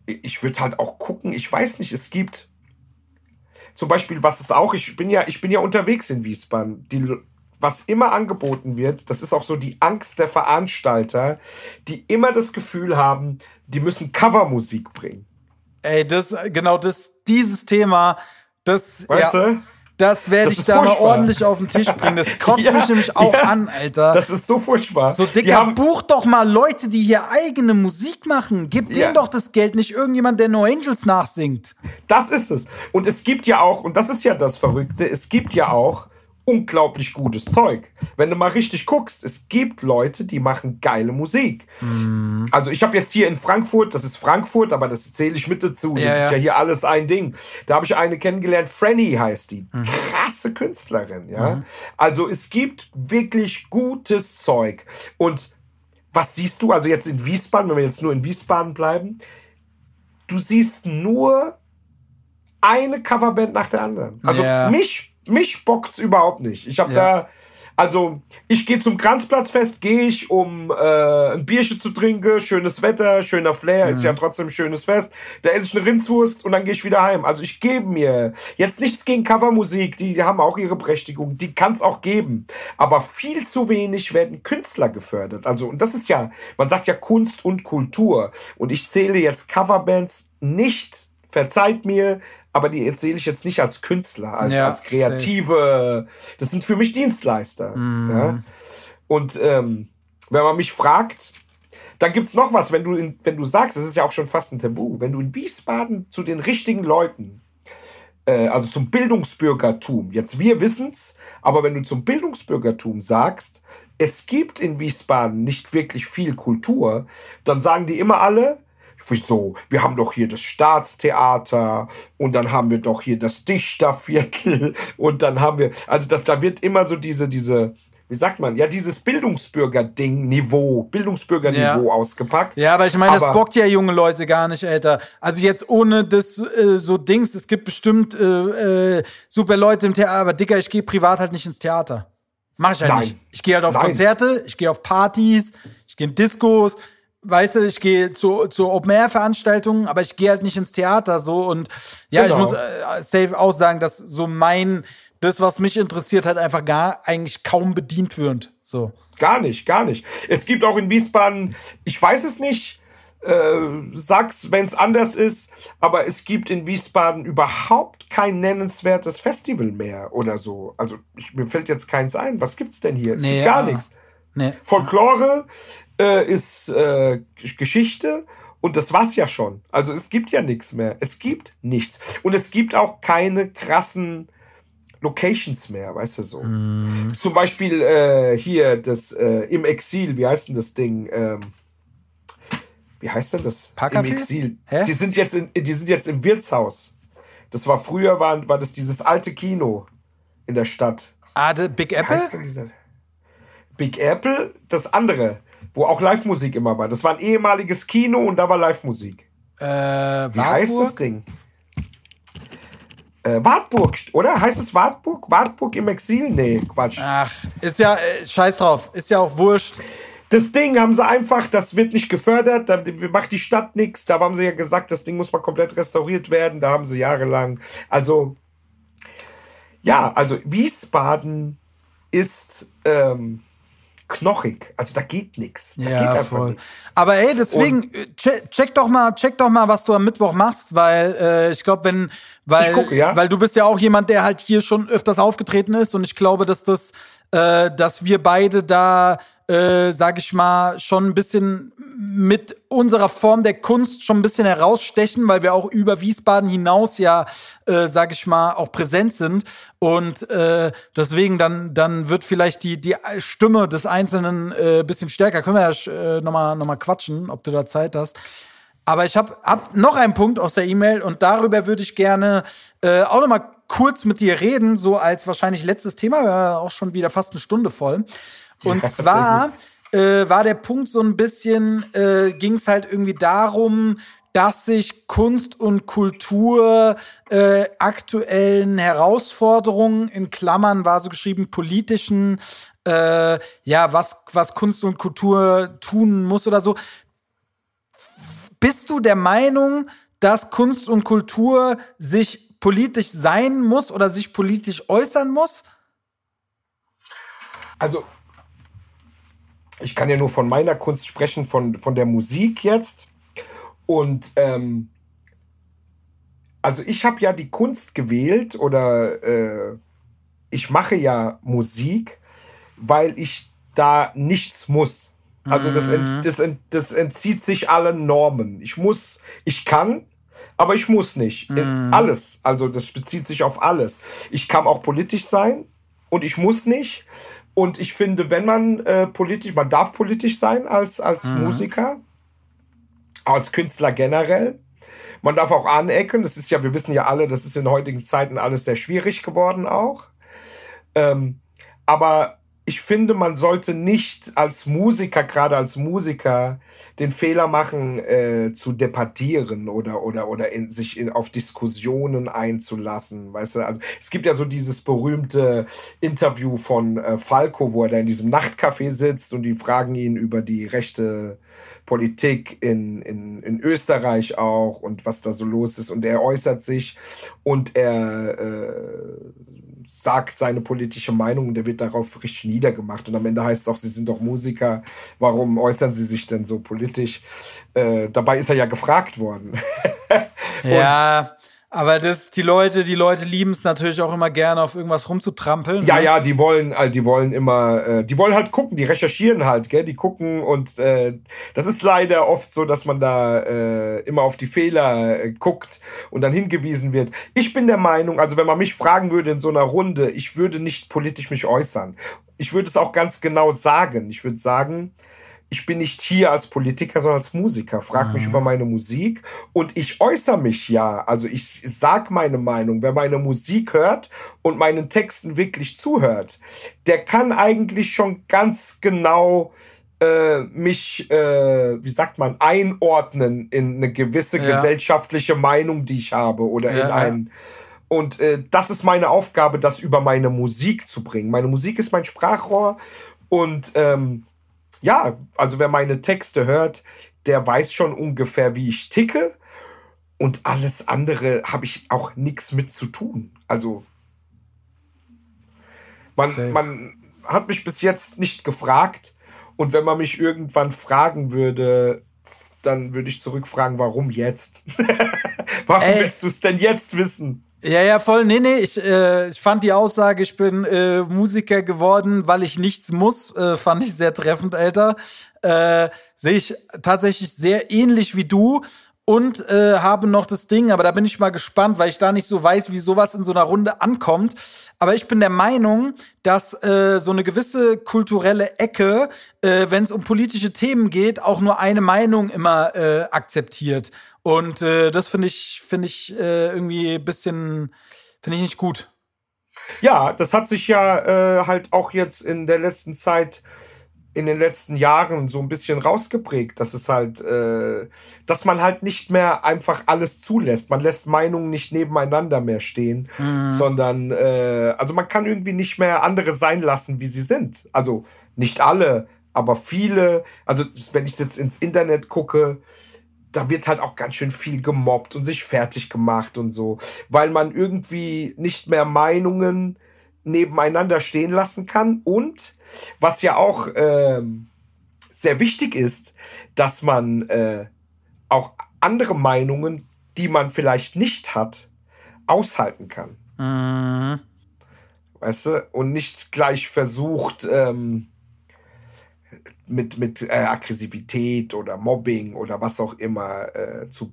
Ich würde halt auch gucken, ich weiß nicht, es gibt zum Beispiel, was es auch, ich bin ja, ich bin ja unterwegs in Wiesbaden. Die, was immer angeboten wird, das ist auch so die Angst der Veranstalter, die immer das Gefühl haben, die müssen Covermusik bringen. Ey, das, genau, das, dieses Thema, das, Weißt ja, du? Das werde ich da mal furchtbar. ordentlich auf den Tisch bringen. Das kotzt Ja, mich nämlich auch ja. an, Alter. Das ist so furchtbar. so, Dicker, buch doch mal Leute, die hier eigene Musik machen. Gib Ja. denen doch das Geld, nicht irgendjemand, der No Angels nachsingt. Das ist es. Und es gibt ja auch, und das ist ja das Verrückte, es gibt ja auch unglaublich gutes Zeug. Wenn du mal richtig guckst, es gibt Leute, die machen geile Musik. Also ich habe jetzt hier in Frankfurt, das ist Frankfurt, aber das zähle ich mit dazu. Das Ja, ist ja. ja hier alles ein Ding. Da habe ich eine kennengelernt, Franny heißt die. Krasse Künstlerin, ja. Also es gibt wirklich gutes Zeug. Und was siehst du, also jetzt in Wiesbaden, wenn wir jetzt nur in Wiesbaden bleiben, du siehst nur eine Coverband nach der anderen. Also Ja. mich, mich bockt's überhaupt nicht. Ich habe Ja. da, also ich gehe zum Kranzplatzfest, gehe ich, um äh, ein Bierchen zu trinken, schönes Wetter, schöner Flair, ist ja trotzdem ein schönes Fest. Da esse ich eine Rindswurst und dann gehe ich wieder heim. Also ich gebe mir jetzt nichts gegen Covermusik, die haben auch ihre Berechtigung, die kann's auch geben. Aber viel zu wenig werden Künstler gefördert. Also, und das ist ja, man sagt ja Kunst und Kultur. Und ich zähle jetzt Coverbands nicht, verzeiht mir, aber die erzähle ich jetzt nicht als Künstler, als, Ja, als kreative, das sind für mich Dienstleister. Ja? Und ähm, wenn man mich fragt, dann gibt's noch was, wenn du, in, wenn du sagst, das ist ja auch schon fast ein Tabu, wenn du in Wiesbaden zu den richtigen Leuten, äh, also zum Bildungsbürgertum, jetzt wir wissen's, aber wenn du zum Bildungsbürgertum sagst, es gibt in Wiesbaden nicht wirklich viel Kultur, dann sagen die immer alle, wieso? Wir haben doch hier das Staatstheater und dann haben wir doch hier das Dichterviertel und dann haben wir, also das, da wird immer so diese, diese, wie sagt man, ja, dieses Bildungsbürger-Ding, Niveau, Bildungsbürger-Niveau Ja. ausgepackt. Ja, aber ich meine, das bockt ja junge Leute gar nicht, Alter. Also jetzt ohne das äh, so Dings, es gibt bestimmt äh, äh, super Leute im Theater, aber Dicker, ich gehe privat halt nicht ins Theater. Mach ich halt Nein. nicht. Ich gehe halt auf Nein. Konzerte, ich gehe auf Partys, ich gehe in Diskos, weißt du, ich gehe zu, zu Open-Air-Veranstaltungen, aber ich gehe halt nicht ins Theater so und ja, Genau. ich muss äh, safe auch sagen, dass so mein, das, was mich interessiert, halt einfach gar eigentlich kaum bedient wird. So. Gar nicht, gar nicht. Es gibt auch in Wiesbaden, ich weiß es nicht, äh, sag's, wenn es anders ist, aber es gibt in Wiesbaden überhaupt kein nennenswertes Festival mehr oder so. Also ich, mir fällt jetzt keins ein. Was gibt's denn hier? Es Nee, gibt gar ja. nichts. Nee. Folklore äh, ist äh, Geschichte und das war's ja schon. Also es gibt ja nichts mehr. Es gibt nichts. Und es gibt auch keine krassen Locations mehr, weißt du so. Zum Beispiel äh, hier das äh, im Exil, wie heißt denn das Ding? Ähm, wie heißt denn das? Im? Exil. Hä? Die sind jetzt in, die sind jetzt im Wirtshaus. Das war früher war, war das dieses alte Kino in der Stadt. Ah, Big Apple? Big Apple, das andere, wo auch Live-Musik immer war. Das war ein ehemaliges Kino und da war Live-Musik. Äh, Wie heißt das Ding? Äh, Wartburg, oder? Heißt es Wartburg? Wartburg im Exil? Nee, Quatsch. Ach, ist ja, äh, scheiß drauf, ist ja auch wurscht. Das Ding haben sie einfach, das wird nicht gefördert, da macht die Stadt nichts. Da haben sie ja gesagt, das Ding muss mal komplett restauriert werden. Da haben sie jahrelang. Also, ja, also Wiesbaden ist ähm, knochig. Also da geht nichts. Da geht Ja, einfach voll. nichts. Aber ey, deswegen, äh, check, check doch mal, check doch mal, was du am Mittwoch machst, weil äh, ich glaube, wenn, weil, gucke, ja. weil du bist ja auch jemand, der halt hier schon öfters aufgetreten ist und ich glaube, dass das, äh, dass wir beide da, äh, sag ich mal, schon ein bisschen mit unserer Form der Kunst schon ein bisschen herausstechen, weil wir auch über Wiesbaden hinaus ja, äh, sag ich mal, auch präsent sind. Und äh, deswegen dann, dann wird vielleicht die, die Stimme des Einzelnen äh, bisschen stärker. Können wir ja äh, nochmal noch mal quatschen, ob du da Zeit hast. Aber ich habe hab noch einen Punkt aus der E-Mail und darüber würde ich gerne äh, auch noch mal kurz mit dir reden, so als wahrscheinlich letztes Thema. Wir haben auch schon wieder fast eine Stunde voll. Und Ja, zwar äh, war der Punkt so ein bisschen, äh, ging es halt irgendwie darum, dass sich Kunst und Kultur äh, aktuellen Herausforderungen, in Klammern war so geschrieben, politischen, äh, ja, was, was Kunst und Kultur tun muss oder so. Bist du der Meinung, dass Kunst und Kultur sich politisch sein muss oder sich politisch äußern muss? Also, ich kann ja nur von meiner Kunst sprechen, von, von der Musik jetzt. Und ähm, also ich habe ja die Kunst gewählt oder äh, ich mache ja Musik, weil ich da nichts muss. Also das, ent, das, ent, das entzieht sich allen Normen. Ich muss, ich kann, aber ich muss nicht. In Alles. Also das bezieht sich auf alles. Ich kann auch politisch sein und ich muss nicht. Und ich finde, wenn man äh, politisch, man darf politisch sein als, als Musiker, als Künstler generell. Man darf auch anecken. Das ist ja, wir wissen ja alle, das ist in heutigen Zeiten alles sehr schwierig geworden auch. Ähm, aber ich finde, man sollte nicht als Musiker, gerade als Musiker, den Fehler machen, äh, zu debattieren oder, oder, oder in, sich in, auf Diskussionen einzulassen. Weißt du, also, es gibt ja so dieses berühmte Interview von äh, Falco, wo er da in diesem Nachtcafé sitzt und die fragen ihn über die rechte Politik in, in, in Österreich auch und was da so los ist. Und er äußert sich und er äh, sagt seine politische Meinung und der wird darauf richtig niedergemacht. Und am Ende heißt es auch, sie sind doch Musiker, warum äußern sie sich denn so politisch? Äh, dabei ist er ja gefragt worden. Ja, aber das, die Leute, die Leute lieben es natürlich auch immer gerne, auf irgendwas rumzutrampeln. Ja, ne? ja, die wollen, äh, die wollen immer, äh, die wollen halt gucken, die recherchieren halt, gell, die gucken und äh, das ist leider oft so, dass man da äh, immer auf die Fehler äh, guckt und dann hingewiesen wird. Ich bin der Meinung, also wenn man mich fragen würde in so einer Runde, ich würde nicht politisch mich äußern. Ich würde es auch ganz genau sagen. Ich würde sagen, ich bin nicht hier als Politiker, sondern als Musiker. Frag mich über meine Musik und ich äußere mich ja. Also ich sag meine Meinung. Wer meine Musik hört und meinen Texten wirklich zuhört, der kann eigentlich schon ganz genau äh, mich, äh, wie sagt man, einordnen in eine gewisse Ja. gesellschaftliche Meinung, die ich habe oder Ja, in ja. ein und äh, das ist meine Aufgabe, das über meine Musik zu bringen. Meine Musik ist mein Sprachrohr. Und ähm, ja, also wer meine Texte hört, der weiß schon ungefähr, wie ich ticke. Und alles andere habe ich auch nichts mit zu tun. Also Safe. man, man hat mich bis jetzt nicht gefragt. Und wenn man mich irgendwann fragen würde, dann würde ich zurückfragen, warum jetzt? warum Ey. willst du es denn jetzt wissen? Ja, ja, voll. Nee, nee, ich, äh, ich fand die Aussage, ich bin äh, Musiker geworden, weil ich nichts muss, äh, fand ich sehr treffend, Alter. Äh, Sehe ich tatsächlich sehr ähnlich wie du und äh, habe noch das Ding, aber da bin ich mal gespannt, weil ich da nicht so weiß, wie sowas in so einer Runde ankommt. Aber ich bin der Meinung, dass äh, so eine gewisse kulturelle Ecke, äh, wenn es um politische Themen geht, auch nur eine Meinung immer äh, akzeptiert. Und äh, das finde ich, finde ich äh, irgendwie ein bisschen, finde ich nicht gut. Ja, das hat sich ja äh, halt auch jetzt in der letzten Zeit, in den letzten Jahren so ein bisschen rausgeprägt, dass es halt, äh, dass man halt nicht mehr einfach alles zulässt. Man lässt Meinungen nicht nebeneinander mehr stehen, sondern, äh, also man kann irgendwie nicht mehr andere sein lassen, wie sie sind. Also nicht alle, aber viele. Also wenn ich jetzt ins Internet gucke, da wird halt auch ganz schön viel gemobbt und sich fertig gemacht und so, weil man irgendwie nicht mehr Meinungen nebeneinander stehen lassen kann und was ja auch ähm, sehr wichtig ist, dass man äh, auch andere Meinungen, die man vielleicht nicht hat, aushalten kann. Weißt du? Und nicht gleich versucht, ähm, mit, mit äh, Aggressivität oder Mobbing oder was auch immer äh, zu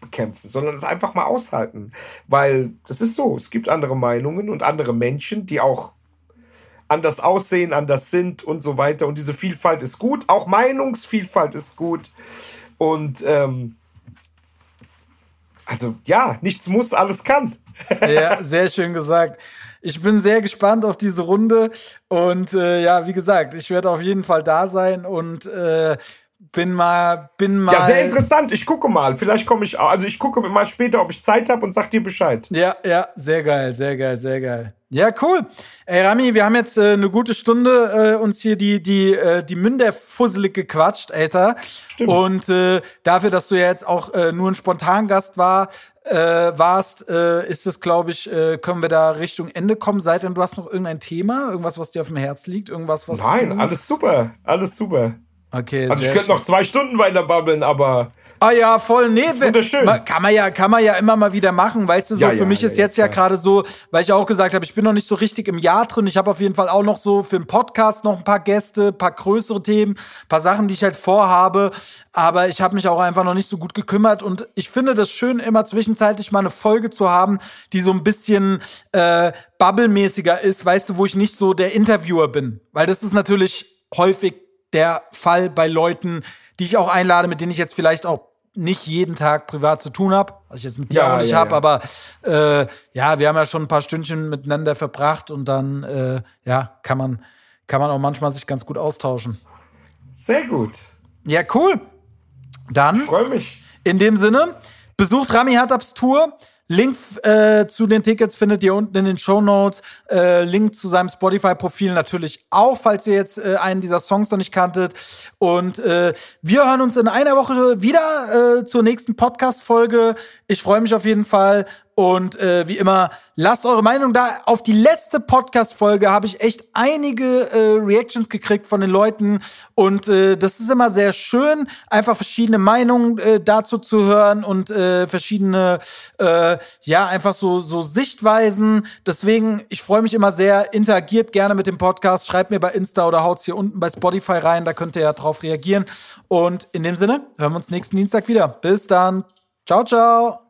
bekämpfen, sondern es einfach mal aushalten. Weil das ist so, es gibt andere Meinungen und andere Menschen, die auch anders aussehen, anders sind und so weiter. Und diese Vielfalt ist gut. Auch Meinungsvielfalt ist gut. Und ähm, also ja, nichts muss, alles kann. Ja, sehr schön gesagt. Ich bin sehr gespannt auf diese Runde und äh, ja, wie gesagt, ich werde auf jeden Fall da sein und äh, bin mal, bin mal. Ja, sehr interessant. Ich gucke mal. Vielleicht komme ich auch. Also ich gucke mal später, ob ich Zeit habe und sag dir Bescheid. Ja, ja, sehr geil, sehr geil, sehr geil. Ja, cool. Ey, Rami, wir haben jetzt äh, eine gute Stunde äh, uns hier die, die, äh, die Münder fusselig gequatscht, Alter. Stimmt. Und äh, dafür, dass du ja jetzt auch äh, nur ein Spontangast war, äh, warst, äh, ist es, glaube ich, äh, können wir da Richtung Ende kommen. Seitdem du hast noch irgendein Thema, irgendwas, was dir auf dem Herz liegt, irgendwas, was. Nein, alles super. Alles super. Okay, Also ich könnte noch zwei Stunden weiter babbeln, aber Ah ja, voll. Nee, ist wir- wunderschön. ma- kann man ja, kann man ja immer mal wieder machen, weißt du, so Ja, für ja, mich ja, ist jetzt ja gerade so, weil ich auch gesagt habe, ich bin noch nicht so richtig im Jahr drin. Ich habe auf jeden Fall auch noch so für den Podcast noch ein paar Gäste, paar größere Themen, paar Sachen, die ich halt vorhabe, aber ich habe mich auch einfach noch nicht so gut gekümmert und ich finde das schön immer zwischenzeitlich mal eine Folge zu haben, die so ein bisschen äh, bubblemäßiger ist, weißt du, wo ich nicht so der Interviewer bin, weil das ist natürlich häufig der Fall bei Leuten, die ich auch einlade, mit denen ich jetzt vielleicht auch nicht jeden Tag privat zu tun habe, was ich jetzt mit dir Ja, auch nicht ja, habe, ja. aber äh, ja, wir haben ja schon ein paar Stündchen miteinander verbracht und dann äh, ja kann man kann man auch manchmal sich ganz gut austauschen. sehr gut. Ja, cool. Dann Freue mich. in dem Sinne, besucht Rami Hartabs Tour. Link äh, zu den Tickets findet ihr unten in den Show Notes. Äh, Link zu seinem Spotify-Profil natürlich auch, falls ihr jetzt äh, einen dieser Songs noch nicht kanntet. Und äh, wir hören uns in einer Woche wieder äh, zur nächsten Podcast-Folge. Ich freue mich auf jeden Fall. Und äh, wie immer, lasst eure Meinung da. Auf die letzte Podcast-Folge habe ich echt einige äh, Reactions gekriegt von den Leuten. Und äh, das ist immer sehr schön, einfach verschiedene Meinungen äh, dazu zu hören und äh, verschiedene, äh, ja, einfach so, so Sichtweisen. Deswegen, ich freue mich immer sehr. Interagiert gerne mit dem Podcast. Schreibt mir bei Insta oder haut's hier unten bei Spotify rein. Da könnt ihr ja drauf reagieren. Und in dem Sinne, hören wir uns nächsten Dienstag wieder. Bis dann. Ciao, ciao.